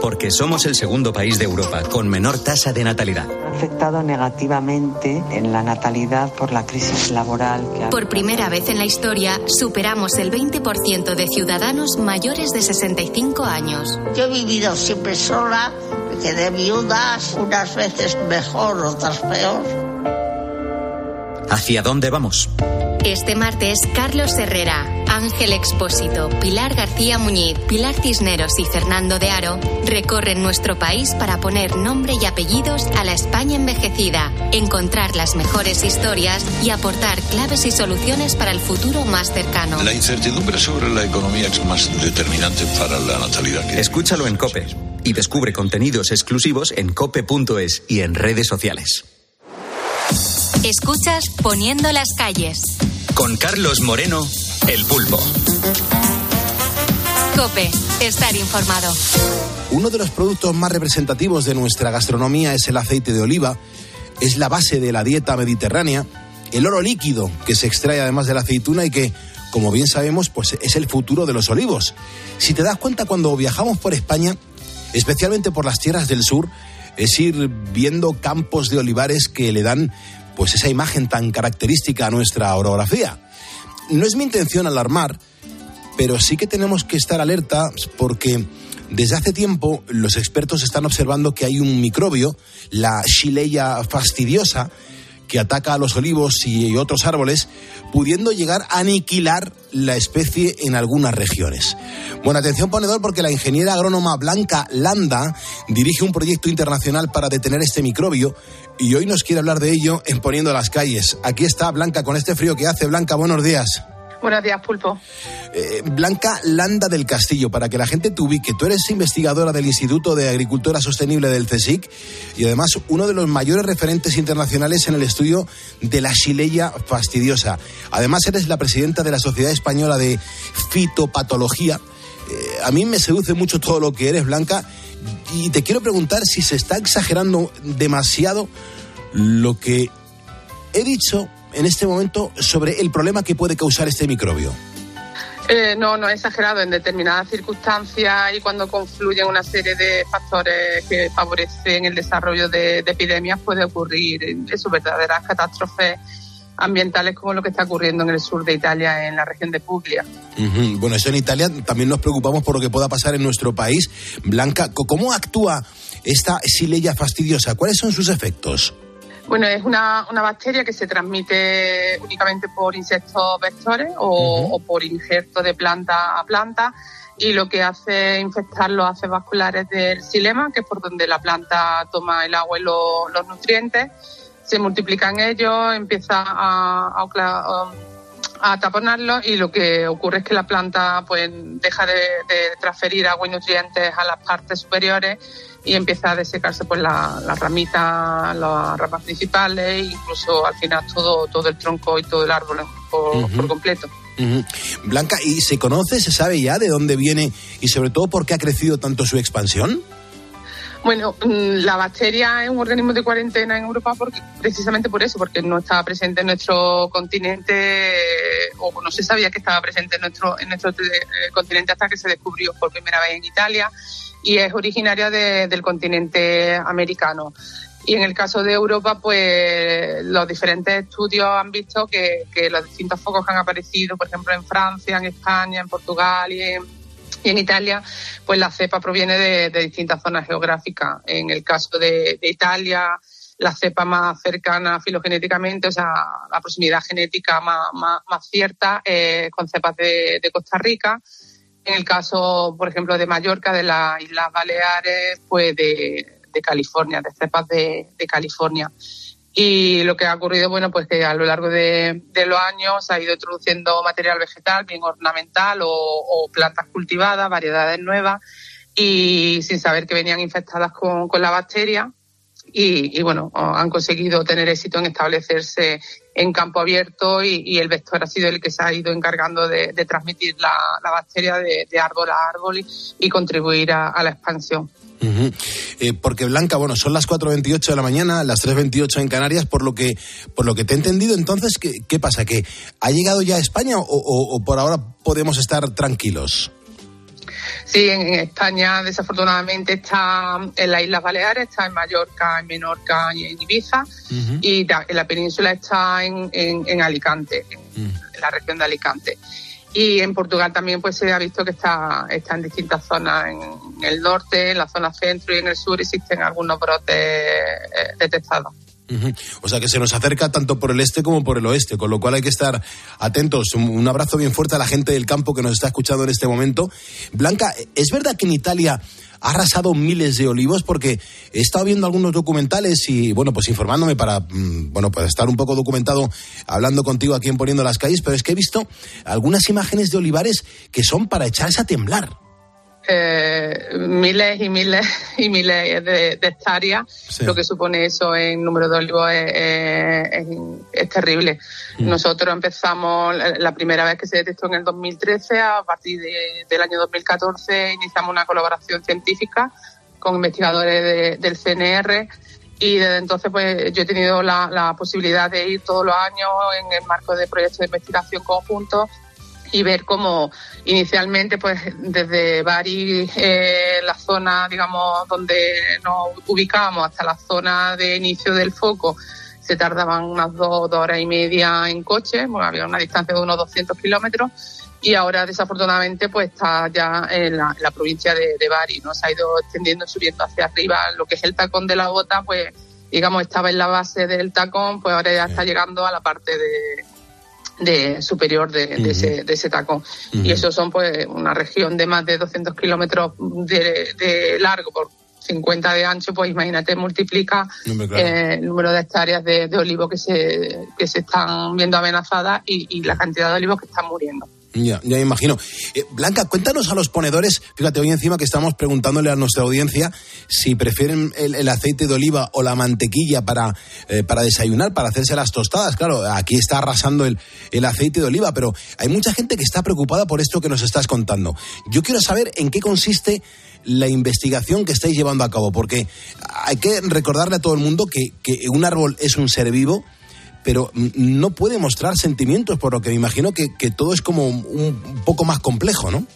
Porque somos el segundo país de Europa con menor tasa de natalidad. Ha afectado negativamente en la natalidad por la crisis laboral que ha Por primera vez en la historia, superamos el 20% de ciudadanos mayores de 65 años. Yo he vivido siempre sola, me quedé viuda, unas veces mejor, otras peor. ¿Hacia dónde vamos? Este martes, Carlos Herrera, Ángel Expósito, Pilar García Muñiz, Pilar Cisneros y Fernando de Aro recorren nuestro país para poner nombre y apellidos a la España envejecida, encontrar las mejores historias y aportar claves y soluciones para el futuro más cercano. La incertidumbre sobre la economía es más determinante para la natalidad. Que... Escúchalo en Cope y descubre contenidos exclusivos en cope.es y en redes sociales. Escuchas Poniendo las calles. Con Carlos Moreno, El Pulpo. Cope, estar informado. Uno de los productos más representativos de nuestra gastronomía es el aceite de oliva. Es la base de la dieta mediterránea. El oro líquido que se extrae además de la aceituna y que, como bien sabemos, pues es el futuro de los olivos. Si te das cuenta cuando viajamos por España, especialmente por las tierras del sur, es ir viendo campos de olivares que le dan pues esa imagen tan característica a nuestra orografía. No es mi intención alarmar, pero sí que tenemos que estar alerta porque desde hace tiempo los expertos están observando que hay un microbio, la Shilleya fastidiosa, que ataca a los olivos y otros árboles, pudiendo llegar a aniquilar la especie en algunas regiones. Bueno, atención ponedor porque la ingeniera agrónoma Blanca Landa dirige un proyecto internacional para detener este microbio y hoy nos quiere hablar de ello en Poniendo las calles. Aquí está Blanca con este frío que hace. Blanca, buenos días. Buenos días, Pulpo. Eh, Blanca Landa del Castillo, para que la gente te ubique, tú eres investigadora del Instituto de Agricultura Sostenible del CSIC y además uno de los mayores referentes internacionales en el estudio de la Shilleya fastidiosa. Además eres la presidenta de la Sociedad Española de Fitopatología. Eh, a mí me seduce mucho todo lo que eres, Blanca, y te quiero preguntar si se está exagerando demasiado lo que he dicho en este momento sobre el problema que puede causar este microbio. Eh, no, no es exagerado. En determinadas circunstancias y cuando confluyen una serie de factores que favorecen el desarrollo de, de epidemias, puede ocurrir eso, verdaderas catástrofes ambientales como lo que está ocurriendo en el sur de Italia, en la región de Puglia. Bueno, eso en Italia también nos preocupamos por lo que pueda pasar en nuestro país. Blanca, ¿cómo actúa esta Shilleya fastidiosa? ¿Cuáles son sus efectos? Bueno, es una, una bacteria que se transmite únicamente por insectos vectores o, o por injerto de planta a planta y lo que hace infectar los haces vasculares del xilema, que es por donde la planta toma el agua y lo- los nutrientes. Se multiplican ellos, empieza a, a, ocla- a taponarlos y lo que ocurre es que la planta pues deja de, de transferir agua y nutrientes a las partes superiores y empieza a desecarse pues la, la ramita, las ramas principales e incluso al final todo, todo el tronco y todo el árbol por, completo. Blanca, ¿y se conoce, se sabe ya de dónde viene y sobre todo por qué ha crecido tanto su expansión? Bueno, mm, la bacteria es un organismo de cuarentena en Europa porque, precisamente por eso, porque no estaba presente en nuestro continente eh, o no se sabía que estaba presente en nuestro, en nuestro eh, continente hasta que se descubrió por primera vez en Italia y es originaria de- del continente americano. Y en el caso de Europa, pues los diferentes estudios han visto que, que los distintos focos que han aparecido, por ejemplo, en Francia, en España, en Portugal y en, y en Italia, pues la cepa proviene de, distintas zonas geográficas. En el caso de, Italia, la cepa más cercana filogenéticamente, o sea, la proximidad genética más, más, cierta, con cepas de, Costa Rica. En el caso, por ejemplo, de Mallorca, de las Islas Baleares, pues de, California, de cepas de California. Y lo que ha ocurrido, bueno, pues que a lo largo de, los años ha ido introduciendo material vegetal, bien ornamental o, o plantas cultivadas, variedades nuevas, y sin saber que venían infectadas con, con la bacteria. y, y, bueno, han conseguido tener éxito en establecerse en campo abierto y, el vector ha sido el que se ha ido encargando de, transmitir la, bacteria de, árbol a árbol y, contribuir a, la expansión. Eh, porque Blanca, bueno, son las 4.28 de la mañana, las 3.28 en Canarias, por lo que por lo que te he entendido, entonces, ¿qué, pasa? ¿Que ha llegado ya a España o por ahora podemos estar tranquilos? Sí, en, España desafortunadamente está en las Islas Baleares, está en Mallorca, en Menorca y en Ibiza, uh -huh. y en la península está en, en, en Alicante, en, uh -huh. en, la región de Alicante. Y en Portugal también pues se ha visto que está, está en distintas zonas, en, el norte, en la zona centro y en el sur existen algunos brotes eh, detectados. O sea que se nos acerca tanto por el este como por el oeste, con lo cual hay que estar atentos. Un, abrazo bien fuerte a la gente del campo que nos está escuchando en este momento. Blanca, ¿es verdad que en Italia ha arrasado miles de olivos? Porque he estado viendo algunos documentales y, bueno, pues informándome para, mm, bueno, pues estar un poco documentado hablando contigo aquí en Poniendo las Calles, pero es que he visto algunas imágenes de olivares que son para echarse a temblar eh, miles y miles [LAUGHS] y miles de, de hectáreas, sí. lo que supone eso en número de olivos es, es, es terrible. Mm. Nosotros empezamos la primera vez que se detectó en el 2013, a partir de, del año 2014 iniciamos una colaboración científica con investigadores de, del CNR y desde entonces pues yo he tenido la, la posibilidad de ir todos los años en el marco de proyectos de investigación conjuntos y ver cómo inicialmente, pues desde Bari, eh, la zona, digamos, donde nos ubicábamos hasta la zona de inicio del foco, se tardaban unas dos, dos horas y media en coche, bueno, había una distancia de unos 200 kilómetros, y ahora desafortunadamente pues está ya en la, en la provincia de, de, Bari, ¿no? Se ha ido extendiendo, subiendo hacia arriba, lo que es el tacón de la bota, pues digamos estaba en la base del tacón, pues ahora ya está llegando a la parte de de superior de, uh -huh. ese, de ese tacón. Uh -huh. Y eso son pues una región de más de 200 kilómetros de, de, largo por 50 de ancho, pues imagínate, multiplica no, claro. eh, el número de hectáreas de, de olivo que se, que se están viendo amenazadas y, y la cantidad de olivos que están muriendo. Ya, ya me imagino. Eh, Blanca, cuéntanos a los ponedores, fíjate, hoy encima que estamos preguntándole a nuestra audiencia si prefieren el, aceite de oliva o la mantequilla para, eh, para desayunar, para hacerse las tostadas. Claro, aquí está arrasando el, el aceite de oliva, pero hay mucha gente que está preocupada por esto que nos estás contando. Yo quiero saber en qué consiste la investigación que estáis llevando a cabo, porque hay que recordarle a todo el mundo que, que un árbol es un ser vivo, pero no puede mostrar sentimientos, por lo que me imagino que, que todo es como un, un, poco más complejo, ¿no?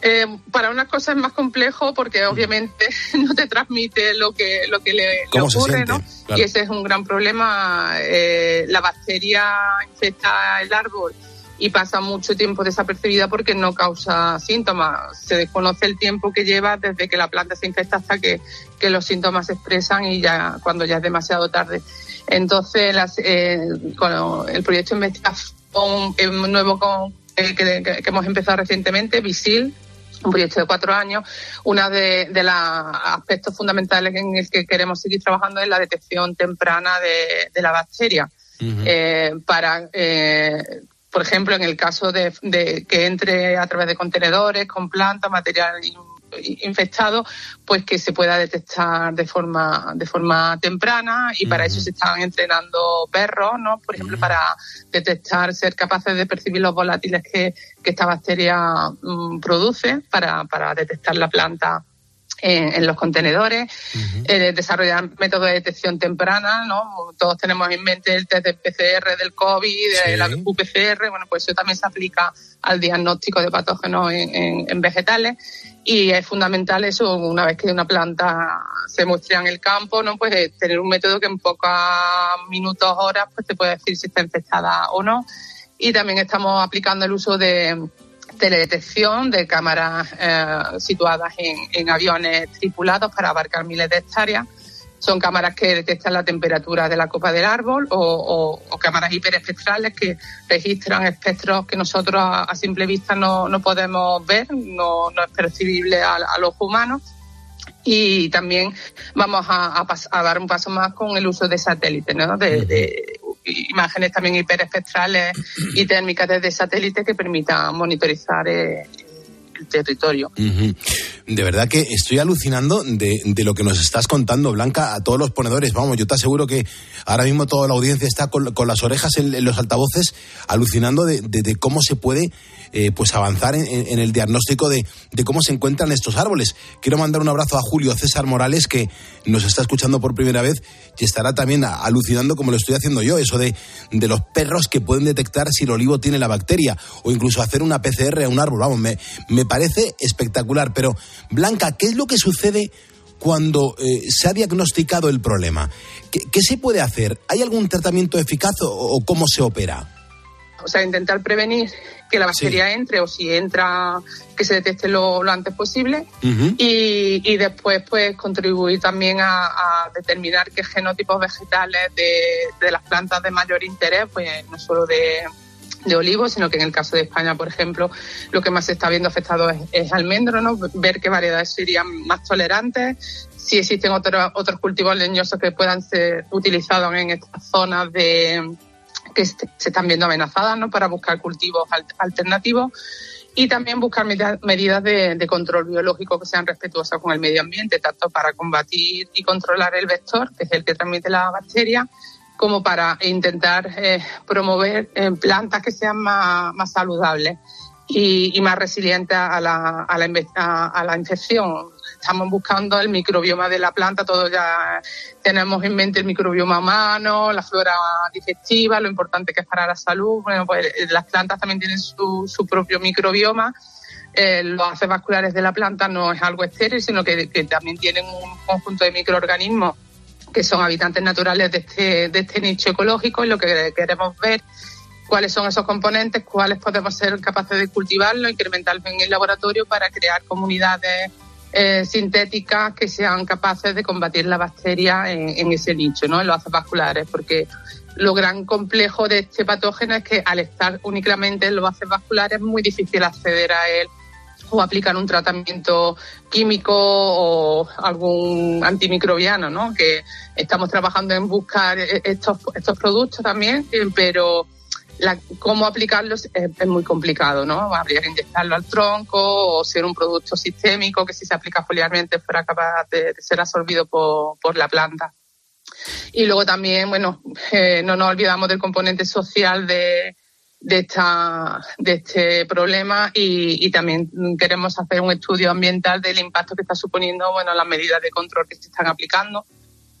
Eh, para unas cosas es más complejo porque obviamente [LAUGHS] no te transmite lo que lo que le, le ocurre, ¿no? Claro. Y ese es un gran problema. Eh, la bacteria infecta el árbol y pasa mucho tiempo desapercibida porque no causa síntomas. Se desconoce el tiempo que lleva desde que la planta se infecta hasta que, que los síntomas se expresan y ya cuando ya es demasiado tarde. Entonces, las, eh, con el proyecto investigación nuevo con, eh, que, hemos empezado recientemente, VISIL, un proyecto de cuatro años, uno de, de los aspectos fundamentales en el que queremos seguir trabajando es la detección temprana de, de la bacteria. Uh -huh. eh, para eh, por ejemplo, en el caso de, de, que entre a través de contenedores con plantas, material infectado, pues que se pueda detectar de forma de forma temprana y para uh -huh. eso se están entrenando perros, ¿no? Por ejemplo, uh -huh. para detectar, ser capaces de percibir los volátiles que, que esta bacteria um, produce para, para detectar la planta en, en, los contenedores, uh -huh. eh, desarrollar métodos de detección temprana, ¿no? Todos tenemos en mente el test de PCR del COVID, de sí. la UPCR, bueno, pues eso también se aplica al diagnóstico de patógenos en, en, en, vegetales y es fundamental eso, una vez que una planta se muestra en el campo, ¿no? Pues eh, tener un método que en pocos minutos, horas, pues te puede decir si está infectada o no. Y también estamos aplicando el uso de teledetección de cámaras eh, situadas en, en, aviones tripulados para abarcar miles de hectáreas. Son cámaras que detectan la temperatura de la copa del árbol o, cámaras hiperespectrales que registran espectros que nosotros a, simple vista no, no, podemos ver, no, no es percibible a, a, los humanos. Y también vamos a, dar un paso más con el uso de satélites, ¿no? de, de imágenes también hiperespectrales y térmicas desde satélite que permitan monitorizar eh, territorio. De verdad que estoy alucinando de, de lo que nos estás contando, Blanca, a todos los ponedores. Vamos, yo te aseguro que ahora mismo toda la audiencia está con, con las orejas en, los altavoces, alucinando de, de- cómo se puede eh, pues avanzar en, el diagnóstico de, cómo se encuentran estos árboles. Quiero mandar un abrazo a Julio César Morales, que nos está escuchando por primera vez y estará también alucinando como lo estoy haciendo yo, eso de, de los perros que pueden detectar si el olivo tiene la bacteria o incluso hacer una PCR a un árbol. Vamos, me, me parece espectacular. Pero, Blanca, ¿qué es lo que sucede cuando eh, se ha diagnosticado el problema? ¿Qué, qué se puede hacer? ¿Hay algún tratamiento eficaz o, o cómo se opera? O sea, intentar prevenir que la bacteria entre o si entra, que se detecte lo, lo antes posible. y, y después pues contribuir también a, a determinar qué genotipos vegetales de, de las plantas de mayor interés, pues no solo de, de olivos, sino que en el caso de España, por ejemplo, lo que más se está viendo afectado es, almendro, ¿no? ver qué variedades serían más tolerantes, si existen otros otros cultivos leñosos que puedan ser utilizados en estas zonas de que se están viendo amenazadas ¿no? para buscar cultivos al- alternativos y también buscar medida- medidas de, de control biológico que sean respetuosas con el medio ambiente, tanto para combatir y controlar el vector, que es el que transmite la bacteria, como para intentar eh, promover eh, plantas que sean más, más saludables y, más resilientes a la, a, la, infección. Estamos buscando el microbioma de la planta, todos ya tenemos en mente el microbioma humano, la flora digestiva, lo importante que es para la salud. Bueno, pues eh, las plantas también tienen su, su propio microbioma. Eh, los haces vasculares de la planta no es algo estéril, sino que también tienen un conjunto de microorganismos que son habitantes naturales de este, de este nicho ecológico y lo que queremos ver cuáles son esos componentes, cuáles podemos ser capaces de cultivarlo, incrementarlo en el laboratorio para crear comunidades eh, sintéticas que sean capaces de combatir la bacteria en, ese nicho, ¿no? en los haces vasculares, porque lo gran complejo de este patógeno es que al estar únicamente en los haces vasculares es muy difícil acceder a él o aplicar un tratamiento químico o algún antimicrobiano, ¿no? Que estamos trabajando en buscar e- estos, estos productos también, eh, pero cómo aplicarlos es, muy complicado, ¿no? Habría que inyectarlo al tronco o ser un producto sistémico que si se aplica foliarmente fuera capaz de, de ser absorbido por, por la planta. Y luego también, bueno, eh, no nos olvidamos del componente social de, de, esta, de este problema y, y también queremos hacer un estudio ambiental del impacto que está suponiendo bueno, las medidas de control que se están aplicando,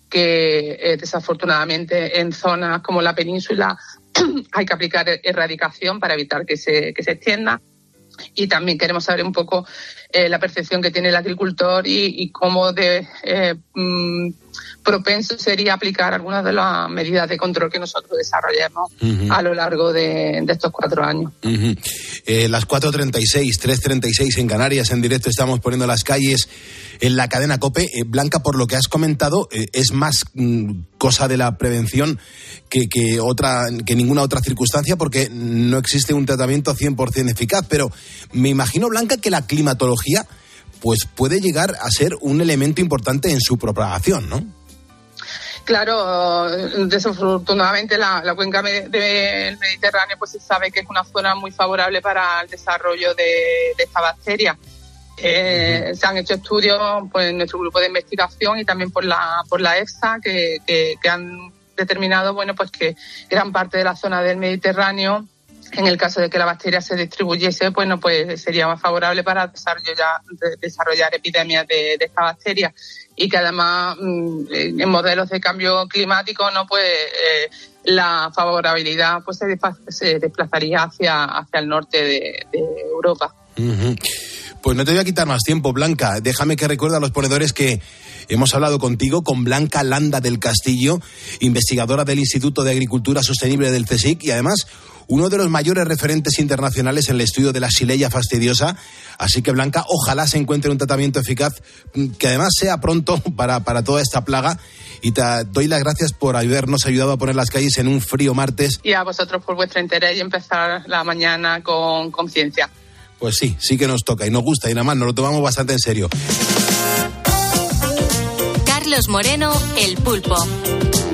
que eh, desafortunadamente en zonas como la península [CLEARS THROAT] hay que aplicar erradicación para evitar que se, que se extienda. Y también queremos saber un poco eh, la percepción que tiene el agricultor y, y cómo de eh, mm, propenso sería aplicar algunas de las medidas de control que nosotros desarrollemos Ujú. a lo largo de, de estos cuatro años. Ujú. Eh, las 4.36, 3.36 en Canarias, en directo estamos poniendo las calles en la cadena COPE. Eh, Blanca, por lo que has comentado, es más mm, cosa de la prevención que, que, otra, que ninguna otra circunstancia porque no existe un tratamiento 100% eficaz. Pero me imagino, Blanca, que la climatología pues puede llegar a ser un elemento importante en su propagación, ¿no? Claro, desafortunadamente la, la cuenca del Mediterráneo pues se sabe que es una zona muy favorable para el desarrollo de, de esta bacteria. Eh, Se han hecho estudios pues, en nuestro grupo de investigación y también por la, por la EFSA que, que- que han determinado bueno, pues que gran parte de la zona del Mediterráneo en el caso de que la bacteria se distribuyese, bueno, pues sería más favorable para desarrollar, de- desarrollar epidemias de, esta bacteria y que además mm, en modelos de cambio climático, no, pues eh, la favorabilidad pues se, desplazaría hacia hacia el norte de, Europa. Pues no te voy a quitar más tiempo, Blanca. Déjame que recuerde a los ponedores que hemos hablado contigo con Blanca Landa del Castillo, investigadora del Instituto de Agricultura Sostenible del CSIC y además uno de los mayores referentes internacionales en el estudio de la Sileya fastidiosa. Así que, Blanca, ojalá se encuentre un tratamiento eficaz mm, que además sea pronto [LAUGHS] para, para toda esta plaga. Y te doy las gracias por habernos ayudado a poner las calles en un frío martes. Y a vosotros por vuestro interés y empezar la mañana con conciencia. Pues sí, sí que nos toca y nos gusta y nada más, nos lo tomamos bastante en serio. Carlos Moreno, El Pulpo.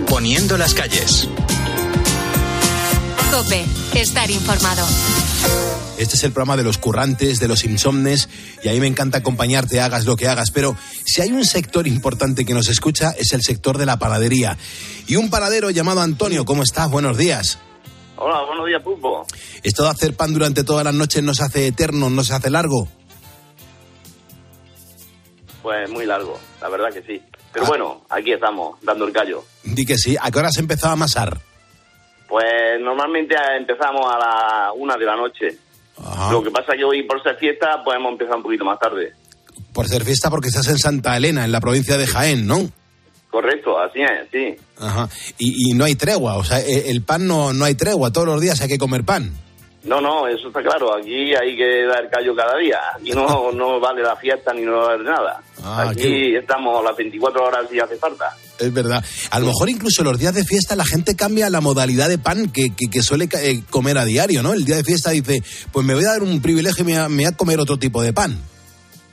Poniendo las calles. Cope, estar informado. Este es el programa de los currantes, de los insomnes, y a mí me encanta acompañarte, hagas lo que hagas. Pero si hay un sector importante que nos escucha, es el sector de la panadería. Y un panadero llamado Antonio, ¿cómo estás? Buenos días. Hola, buenos días, Pulpo. Esto de hacer pan durante todas las noches no se hace eterno, no se hace largo. Pues muy largo, la verdad que sí. Pero Ah. bueno, aquí estamos, dando el callo. Di que sí. ¿A qué hora se empezaba a amasar? Pues normalmente empezamos a la una de la noche. Lo que pasa que hoy, por ser fiesta, pues hemos empezado un poquito más tarde. Por ser fiesta porque estás en Santa Elena, en la provincia de Jaén, ¿no? Correcto, así es, sí. Ajá. Y, y no hay tregua, o sea, e- el pan no, no hay tregua, todos los días hay que comer pan. No, no, eso está claro. Aquí hay que dar callo cada día. Aquí no, [LAUGHS] no vale la fiesta ni no vale nada. Ah, Aquí estamos las 24 horas si hace falta. Es verdad. A lo mejor incluso los días de fiesta la gente cambia la modalidad de pan que, que- que suele eh, comer a diario, ¿no? El día de fiesta dice, pues me voy a dar un privilegio y me voy a, me voy a comer otro tipo de pan.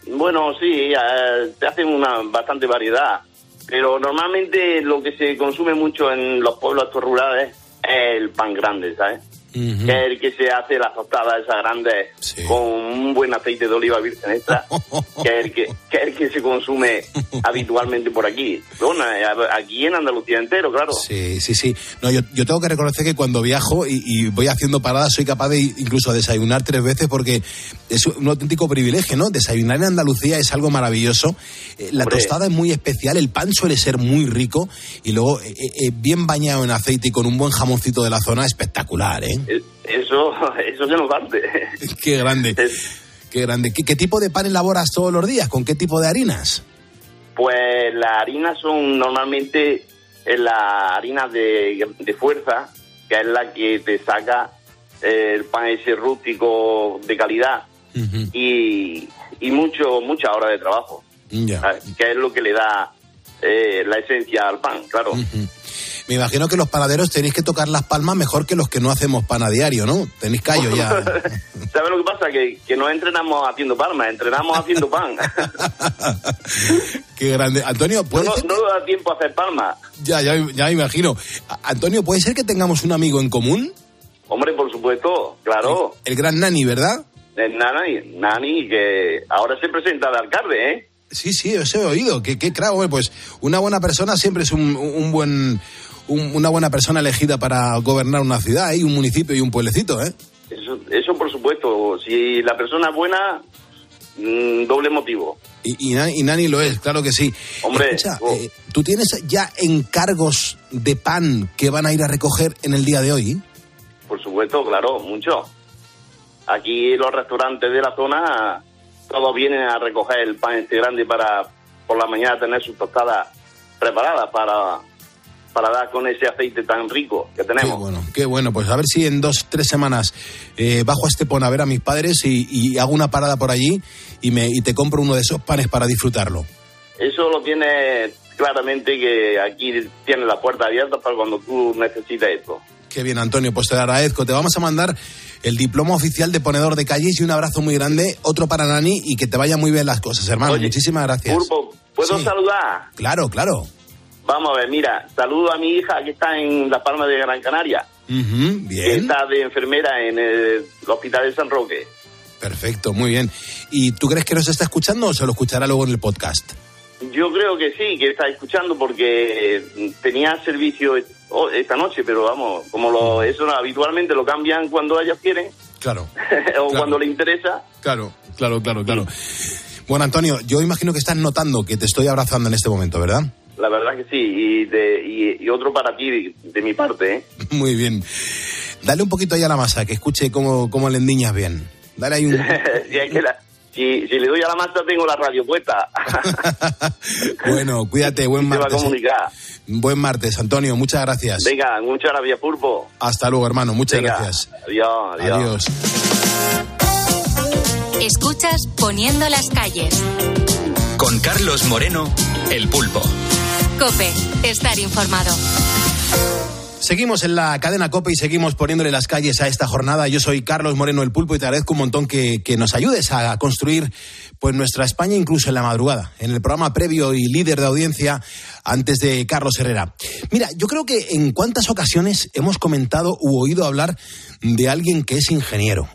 Bueno, sí, eh, te hacen una bastante variedad, pero normalmente lo que se consume mucho en los pueblos rurales es el pan grande, ¿sabes? Que es el que se hace las tostadas esas grandes con un buen aceite de oliva virgen extra, [LAUGHS] que es el que, que es el que se consume habitualmente por aquí. Bueno, eh, aquí en Andalucía entero, claro. Sí, sí, sí. No, yo, yo tengo que reconocer que cuando viajo y, y voy haciendo paradas soy capaz de incluso desayunar tres veces porque es un auténtico privilegio, ¿no? Desayunar en Andalucía es algo maravilloso. Eh, La Hombre. tostada es muy especial, el pan suele ser muy rico y luego eh, eh, bien bañado en aceite y con un buen jamoncito de la zona, espectacular, ¿eh? Eh, Eso, eso que nos parte. Qué grande. Qué grande. ¿Qué, qué tipo de pan elaboras todos los días? ¿Con qué tipo de harinas? Pues las harinas son normalmente eh, las harinas de, de fuerza, que es la que te saca eh, el pan ese rústico de calidad y, y mucho muchas horas de trabajo, que es lo que le da eh, la esencia al pan, claro. Me imagino que los panaderos tenéis que tocar las palmas mejor que los que no hacemos pan a diario, ¿no? Tenéis callo ya. [LAUGHS] ¿Sabes lo que pasa? Que, que no entrenamos haciendo palmas, entrenamos haciendo pan. [LAUGHS] Qué grande. Antonio, ¿puede no, ser? no da tiempo a hacer palmas. Ya, ya, ya me imagino. Antonio, ¿puede ser que tengamos un amigo en común? Hombre, por supuesto, claro. El gran Nani, ¿verdad? El Nani, Nani, que ahora se presenta de alcalde, ¿eh? Sí, sí, eso he oído. Qué, qué claro, hombre, pues una buena persona siempre es un, un buen, un- una buena persona elegida para gobernar una ciudad, y un municipio y un pueblecito, ¿eh? Eso, eso por supuesto. Si la persona es buena, mm, doble motivo. Y, y Nani, y Nani lo es, claro que sí. Hombre, Escucha, oh. eh, ¿tú tienes ya encargos de pan que van a ir a recoger en el día de hoy? Por supuesto, claro, mucho. Aquí los restaurantes de la zona, todos vienen a recoger el pan este grande para por la mañana tener sus tostadas preparadas para, para dar con ese aceite tan rico que tenemos. Qué bueno, qué bueno. Pues a ver si en dos, tres semanas eh, bajo a Estepona a ver a mis padres y, y hago una parada por allí y, me, y te compro uno de esos panes para disfrutarlo. Eso lo tiene claramente que aquí tiene la puerta abierta para cuando tú necesites esto. Qué bien, Antonio, pues te agradezco. Te vamos a mandar el diploma oficial de ponedor de calles y un abrazo muy grande, otro para Nani y que te vayan muy bien las cosas, hermano. Muchísimas gracias. Pulpo, ¿puedo Sí. saludar? Claro, claro. Vamos a ver, mira, saludo a mi hija que está en La Palma de Gran Canaria, Ujú, que bien, está de enfermera en el hospital de San Roque. perfecto, muy bien. ¿Y tú crees que nos está escuchando o se lo escuchará luego en el podcast? Yo creo que sí, que está escuchando porque eh, tenía servicio oh, esta noche, pero vamos, como lo, eso no, habitualmente lo cambian cuando ellas quieren Claro. [LAUGHS] o cuando le interesa. Claro, claro, claro, claro. Bueno, Antonio, yo imagino que estás notando que te estoy abrazando en este momento, ¿verdad? La verdad que sí, y, de, y, y otro para ti de, de mi parte, ¿eh? [LAUGHS] Muy bien. Dale un poquito ahí a la masa, que escuche cómo, cómo le endiñas bien. Dale ahí un... si, hay que la- si- si le doy a la masa tengo la radio puesta. [LAUGHS] [LAUGHS] Bueno, cuídate, buen Se va a martes. ¿eh? comunicar. Buen martes, Antonio, muchas gracias. Venga, muchas gracias, Pulpo. Hasta luego, hermano, muchas Venga, gracias. Adiós, adiós. Adiós. Escuchas Poniendo las calles. Con Carlos Moreno, El Pulpo. Cope, estar informado. Seguimos en la cadena COPE y seguimos poniéndole las calles a esta jornada. Yo soy Carlos Moreno el Pulpo y te agradezco un montón que, que nos ayudes a construir pues nuestra España incluso en la madrugada, en el programa previo y líder de audiencia antes de Carlos Herrera. Mira, yo creo que en cuántas ocasiones hemos comentado u oído hablar de alguien que es ingeniero.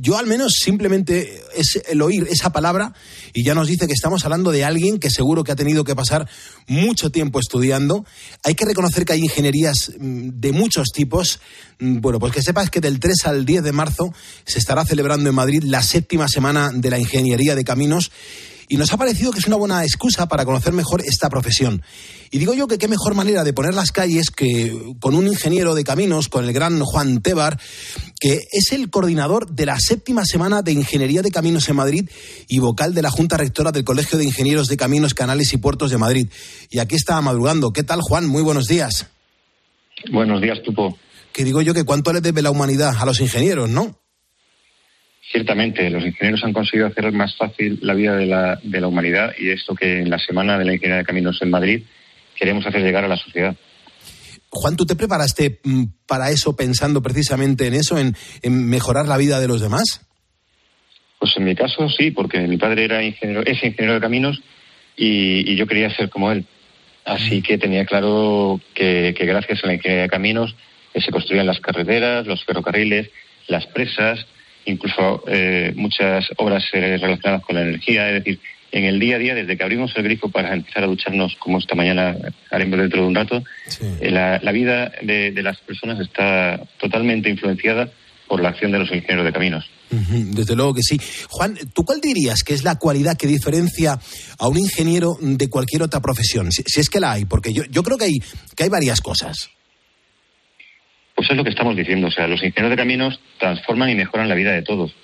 Yo al menos simplemente es el oír esa palabra y ya nos dice que estamos hablando de alguien que seguro que ha tenido que pasar mucho tiempo estudiando. Hay que reconocer que hay ingenierías mm, de muchos tipos. Mm, Bueno, pues que sepas que del 3 al 10 de marzo se estará celebrando en Madrid la séptima semana de la ingeniería de caminos y nos ha parecido que es una buena excusa para conocer mejor esta profesión. Y digo yo que qué mejor manera de poner las calles que con un ingeniero de caminos, con el gran Juan Tebar, que es el coordinador de la séptima semana de Ingeniería de Caminos en Madrid y vocal de la Junta Rectora del Colegio de Ingenieros de Caminos, Canales y Puertos de Madrid. Y aquí está madrugando. ¿Qué tal, Juan? Muy buenos días. Buenos días, Tupo. Que digo yo que cuánto le debe la humanidad a los ingenieros, ¿no? Ciertamente, los ingenieros han conseguido hacer más fácil la vida de la, de la humanidad y es lo que en la Semana de la Ingeniería de Caminos en Madrid queremos hacer llegar a la sociedad. Juan, ¿tú te preparaste mm, para eso pensando precisamente en eso, en, en mejorar la vida de los demás? Pues en mi caso sí, porque mi padre era ingeniero, es ingeniero de caminos y, y yo quería ser como él. Así que tenía claro que, que gracias a la ingeniería de caminos eh, se construían las carreteras, los ferrocarriles, las presas, incluso eh, muchas obras eh, relacionadas con la energía. Es decir, en el día a día, desde que abrimos el grifo para empezar a ducharnos, como esta mañana haremos dentro de un rato, eh, la, la vida de, de las personas está totalmente influenciada por la acción de los ingenieros de caminos. Desde luego que sí. Juan, ¿tú cuál dirías que es la cualidad que diferencia a un ingeniero de cualquier otra profesión? Si, si es que la hay, porque yo, yo creo que hay, que hay varias cosas. Pues es lo que estamos diciendo. O sea, los ingenieros de caminos transforman y mejoran la vida de todos.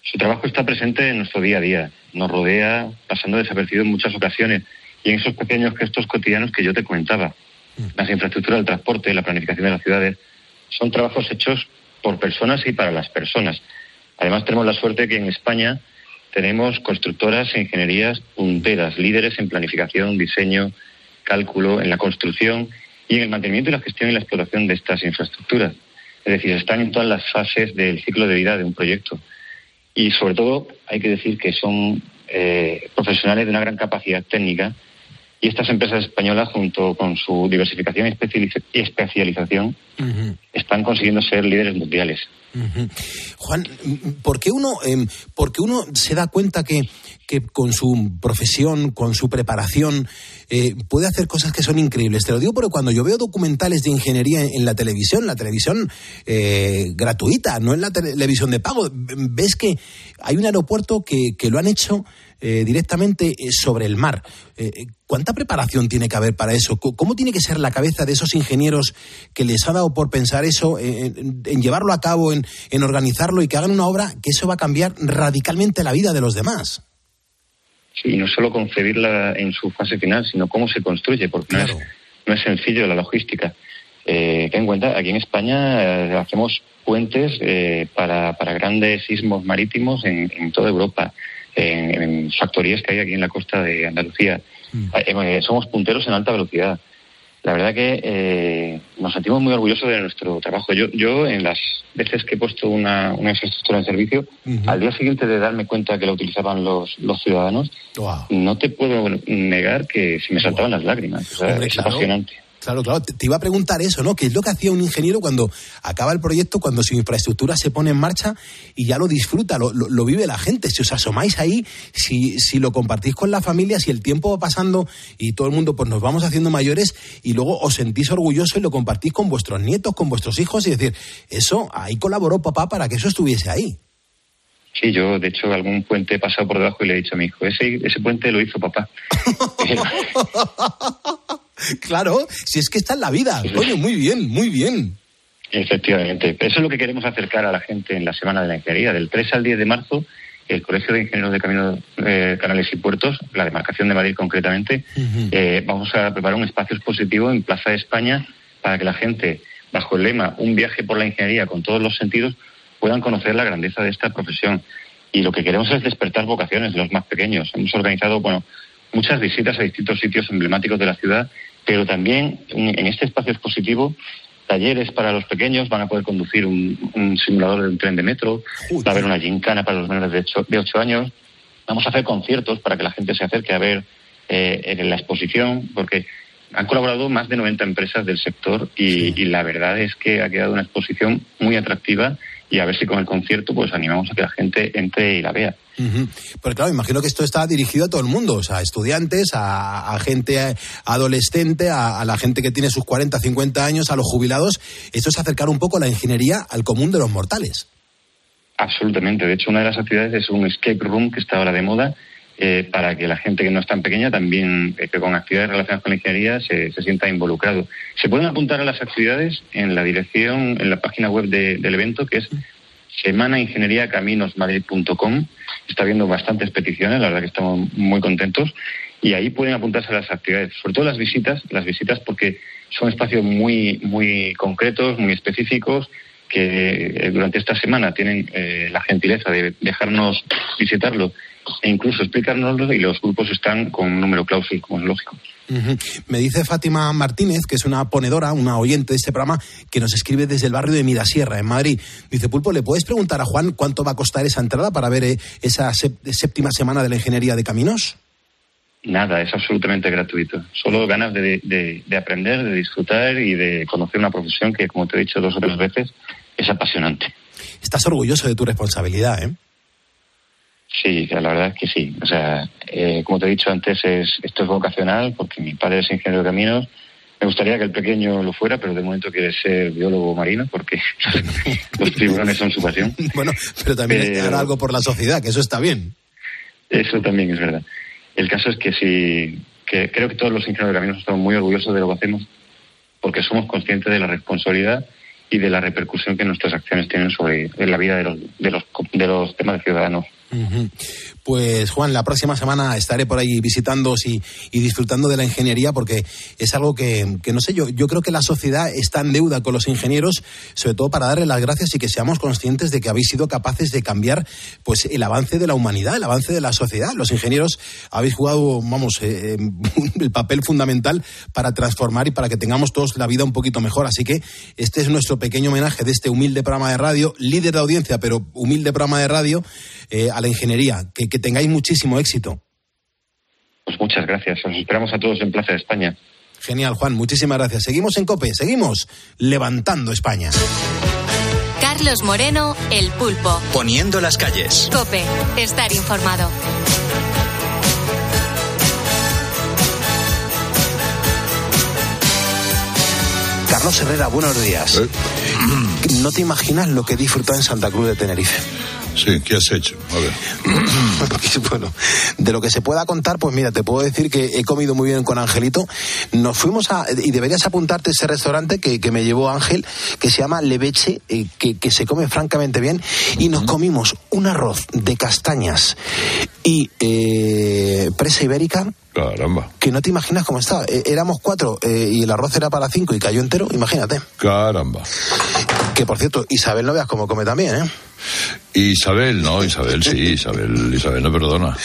Su trabajo está presente en nuestro día a día. Nos rodea, pasando desapercibido en muchas ocasiones. Y en esos pequeños gestos cotidianos que yo te comentaba. Las infraestructuras del transporte, la planificación de las ciudades, son trabajos hechos por personas y para las personas. Además, tenemos la suerte que en España tenemos constructoras e ingenierías punteras, líderes en planificación, diseño, cálculo, en la construcción y en el mantenimiento y la gestión y la explotación de estas infraestructuras. Es decir, están en todas las fases del ciclo de vida de un proyecto. Y sobre todo, hay que decir que son eh, profesionales de una gran capacidad técnica y estas empresas españolas, junto con su diversificación y especializ- y especialización, están consiguiendo ser líderes mundiales. Juan, ¿por qué uno, em, por qué uno se da cuenta que, que con su profesión, con su preparación, eh, puede hacer cosas que son increíbles? Te lo digo porque cuando yo veo documentales de ingeniería en, en la televisión, la televisión eh, gratuita, no en la televisión de pago, ves que hay un aeropuerto que, que lo han hecho eh, directamente eh, sobre el mar. Eh, eh, ¿Cuánta preparación tiene que haber para eso? ¿Cómo tiene que ser la cabeza de esos ingenieros que les ha dado por pensar eso, en, en llevarlo a cabo, en, en organizarlo y que hagan una obra que eso va a cambiar radicalmente la vida de los demás? Sí, y no solo concebirla en su fase final, sino cómo se construye, porque no, es, no es sencillo la logística. Eh, ten en cuenta, aquí en España eh, hacemos puentes eh, para, para grandes sismos marítimos en, en toda Europa, en, en factorías que hay aquí en la costa de Andalucía. Eh, eh, somos punteros en alta velocidad. La verdad que eh, nos sentimos muy orgullosos de nuestro trabajo. Yo, yo en las veces que he puesto una, una infraestructura en servicio, al día siguiente de darme cuenta que la utilizaban los, los ciudadanos, no te puedo negar que se me saltaban las lágrimas. O sea, Hombre, es claro. apasionante. Claro, claro. Te, iba a preguntar eso, ¿no? ¿Qué es lo que hacía un ingeniero cuando acaba el proyecto, cuando su infraestructura se pone en marcha y ya lo disfruta, lo, lo- lo vive la gente? Si os asomáis ahí, si, si lo compartís con la familia, si el tiempo va pasando y todo el mundo pues nos vamos haciendo mayores y luego os sentís orgullosos y lo compartís con vuestros nietos, con vuestros hijos y decir, eso, ahí colaboró papá para que eso estuviese ahí. Sí, yo de hecho algún puente he pasado por debajo y le he dicho a mi hijo, ese, ese puente lo hizo papá. [LAUGHS] [LAUGHS] [LAUGHS] [LAUGHS] Claro, si es que está en la vida. Coño, muy bien, muy bien. Efectivamente. Eso es lo que queremos acercar a la gente en la Semana de la Ingeniería. Del 3 al 10 de marzo, el Colegio de Ingenieros de Caminos, eh, Canales y Puertos, la demarcación de Madrid concretamente, eh, vamos a preparar un espacio expositivo en Plaza de España para que la gente, bajo el lema Un viaje por la ingeniería con todos los sentidos, puedan conocer la grandeza de esta profesión. Y lo que queremos es despertar vocaciones de los más pequeños. Hemos organizado, bueno, muchas visitas a distintos sitios emblemáticos de la ciudad, pero también en este espacio expositivo talleres para los pequeños, van a poder conducir un, un simulador de un tren de metro, va a haber una gincana para los menores de 8, de ocho años, Vamos a hacer conciertos para que la gente se acerque a ver eh, en la exposición, porque han colaborado más de 90 empresas del sector y, y la verdad es que ha quedado una exposición muy atractiva y a ver si con el concierto pues animamos a que la gente entre y la vea. Ujú. Pero claro, imagino que esto está dirigido a todo el mundo, o sea, a estudiantes, a, a gente adolescente, a, a la gente que tiene sus 40, 50 años, a los jubilados. Esto es acercar un poco la ingeniería al común de los mortales. Absolutamente. De hecho, una de las actividades es un escape room que está ahora de moda eh, para que la gente que no es tan pequeña también, eh, que con actividades relacionadas con la ingeniería, se, se sienta involucrado. Se pueden apuntar a las actividades en la dirección, en la página web de- del evento, que es semanaingenieriacaminosmadrid.com. Está habiendo bastantes peticiones, la verdad que estamos muy contentos. Y ahí pueden apuntarse a las actividades, sobre todo las visitas, las visitas porque son espacios muy, muy concretos, muy específicos, que eh, durante esta semana tienen eh, la gentileza de dejarnos visitarlo e incluso explicárnoslo y los grupos están con un número clausul, como es lógico. Me dice Fátima Martínez, que es una ponedora, una oyente de este programa, que nos escribe desde el barrio de Mirasierra, en Madrid. Dice, Pulpo, ¿le puedes preguntar a Juan cuánto va a costar esa entrada para ver eh, esa sép- séptima semana de la ingeniería de caminos? Nada, es absolutamente gratuito. Solo ganas de, de- de aprender, de disfrutar y de conocer una profesión que, como te he dicho dos o tres veces, es apasionante. Estás orgulloso de tu responsabilidad, ¿eh? Sí, la verdad es que sí. O sea, eh, como te he dicho antes, es, esto es vocacional porque mi padre es ingeniero de caminos. Me gustaría que el pequeño lo fuera, pero de momento quiere ser biólogo marino porque [LAUGHS] los tiburones son su pasión. [LAUGHS] Bueno, pero también Pero- hará algo por la sociedad, que eso está bien. Eso también es verdad. El caso es que sí, que creo que todos los ingenieros de caminos estamos muy orgullosos de lo que hacemos porque somos conscientes de la responsabilidad y de la repercusión que nuestras acciones tienen sobre la vida de los, de los, de los temas de Pues Juan, la próxima semana estaré por ahí visitándoos y, y disfrutando de la ingeniería porque es algo que, que no sé, yo, yo creo que la sociedad está en deuda con los ingenieros, sobre todo para darle las gracias y que seamos conscientes de que habéis sido capaces de cambiar pues el avance de la humanidad, el avance de la sociedad. Los ingenieros habéis jugado, vamos, eh, [LAUGHS] el papel fundamental para transformar y para que tengamos todos la vida un poquito mejor. Así que este es nuestro pequeño homenaje de este humilde programa de radio, líder de audiencia, pero humilde programa de radio, eh, a la ingeniería. Que, que tengáis muchísimo éxito. Pues muchas gracias. Os esperamos a todos en Plaza de España. Genial, Juan. Muchísimas gracias. Seguimos en COPE, seguimos levantando España. Carlos Moreno, El Pulpo. Poniendo las calles. Cope, estar informado. Carlos Herrera, buenos días. No te imaginas lo que he disfrutado en Santa Cruz de Tenerife. Sí, ¿qué has hecho? A ver. [CLEARS THROAT] bueno, de lo que se pueda contar, pues mira, te puedo decir que he comido muy bien con Angelito. Nos fuimos a, y deberías apuntarte ese restaurante que, que me llevó Ángel, que se llama Leveche, eh, que, que se come francamente bien, y nos comimos un arroz de castañas y eh, presa ibérica. Caramba. Que no te imaginas cómo estaba. Eh, éramos cuatro eh, y el arroz era para cinco y cayó entero, imagínate. Caramba. Que por cierto, Isabel no veas cómo come también, ¿eh? Isabel, no, Isabel, sí, [LAUGHS] Isabel, Isabel no perdona.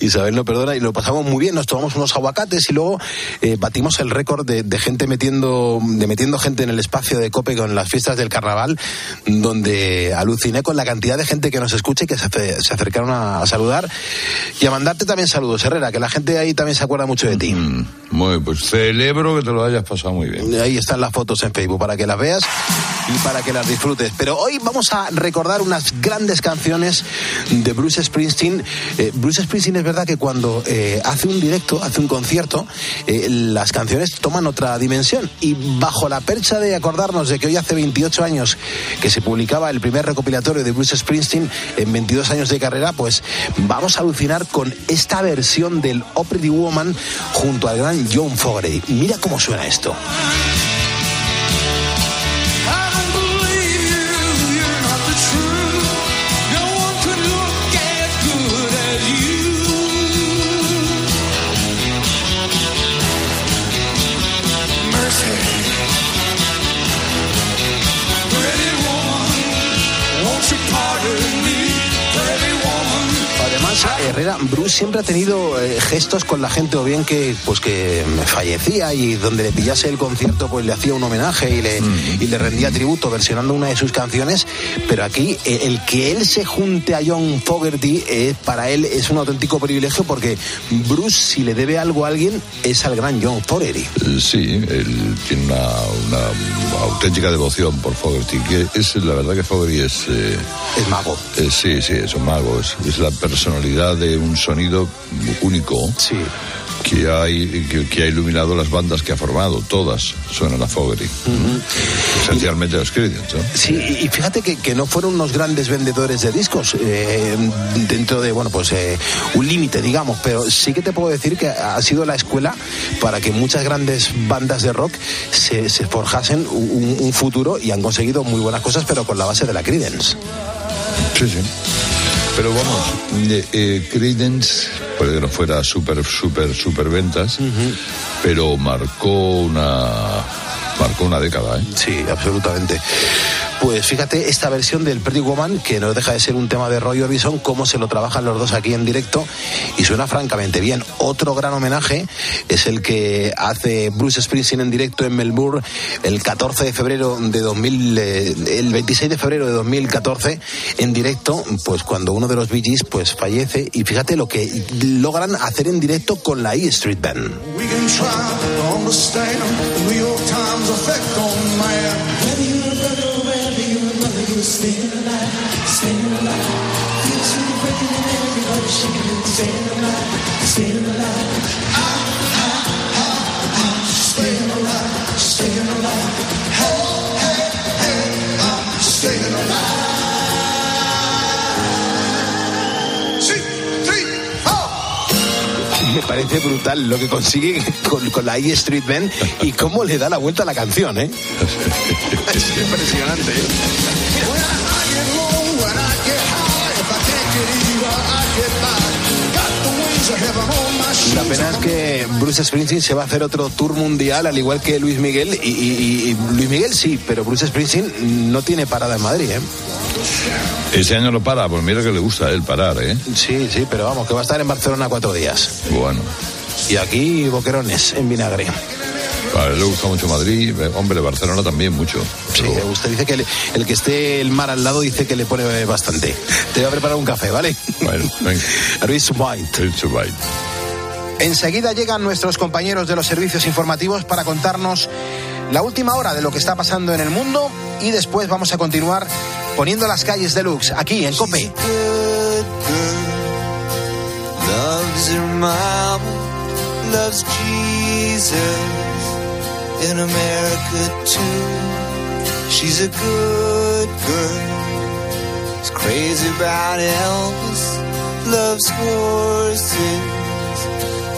Isabel no perdona y lo pasamos muy bien, nos tomamos unos aguacates y luego eh, batimos el récord de, de gente metiendo, de metiendo gente en el espacio de Cope con las fiestas del carnaval, donde aluciné con la cantidad de gente que nos escucha y que se, se acercaron a, a saludar y a mandarte también saludos, Herrera, que la gente ahí también se acuerda mucho de ti. Muy, pues celebro que te lo hayas pasado muy bien. Ahí están las fotos en Facebook para que las veas y para que las disfrutes. Pero hoy vamos a recordar unas grandes canciones de Bruce Springsteen. Eh, Bruce Springsteen es verdad que cuando eh, hace un directo, hace un concierto, eh, las canciones toman otra dimensión. Y bajo la percha de acordarnos de que hoy hace 28 años que se publicaba el primer recopilatorio de Bruce Springsteen en 22 años de carrera, pues vamos a alucinar con esta versión del Pretty Woman junto al gran John Fogerty. Mira cómo suena esto. Herrera, Bruce siempre ha tenido eh, gestos con la gente o bien que pues que fallecía y donde le pillase el concierto pues le hacía un homenaje y le, y le rendía tributo versionando una de sus canciones, pero aquí eh, el que él se junte a John Fogerty eh, para él es un auténtico privilegio porque Bruce si le debe algo a alguien es al gran John Fogerty. Eh, Sí, él tiene una, una auténtica devoción por Fogerty. Que es la verdad que Fogerty es. eh, es mago. sí, sí, es un mago. Es, es la personalidad de un sonido único. Sí. Que, hay, que, que ha iluminado las bandas que ha formado. Todas suenan a Fogerty. Esencialmente los Creedence, ¿no? Sí, y y fíjate que, que no fueron unos grandes vendedores de discos eh, dentro de, bueno, pues eh, un límite, digamos, pero sí que te puedo decir que ha sido la escuela para que muchas grandes bandas de rock se, se forjasen un, un futuro y han conseguido muy buenas cosas, pero con la base de la Creedence. Sí, sí. Pero vamos, eh, eh, Creedence, puede que no fuera súper, súper, súper ventas, pero marcó una, marcó una década, ¿eh? Sí, absolutamente. Pues fíjate esta versión del Pretty Woman, que no deja de ser un tema de Roy Orbison, cómo se lo trabajan los dos aquí en directo y suena francamente bien. Otro gran homenaje es el que hace Bruce Springsteen en directo en Melbourne el 14 de febrero de 2000, eh, el 26 de febrero de 2014 en directo, pues cuando uno de los Bee pues fallece y fíjate lo que logran hacer en directo con la E Street Band. Me parece brutal lo que consigue [LAUGHS] con, con la E Street Band y cómo le da la vuelta a la canción, ¿eh? [LAUGHS] es impresionante. La pena es que Bruce Springsteen se va a hacer otro tour mundial, al igual que Luis Miguel. Y, y- y Luis Miguel sí, pero Bruce Springsteen no tiene parada en Madrid, ¿eh? Ese año lo para, pues mira que le gusta a él parar, ¿eh? Sí, sí, pero vamos, que va a estar en Barcelona cuatro días. Bueno. Y aquí boquerones en vinagre. Le gusta mucho Madrid, eh, hombre, Barcelona también mucho. Sí, usted dice que el, el que esté el mar al lado dice que le pone bastante. Te voy a preparar un café, ¿vale? Bueno, venga. [LAUGHS] It's white. It's white. Enseguida llegan nuestros compañeros de los servicios informativos para contarnos la última hora de lo que está pasando en el mundo y después vamos a continuar poniendo las calles deluxe aquí en Cope. Crazy about loves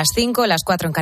Las 5, las 4 en Canarias.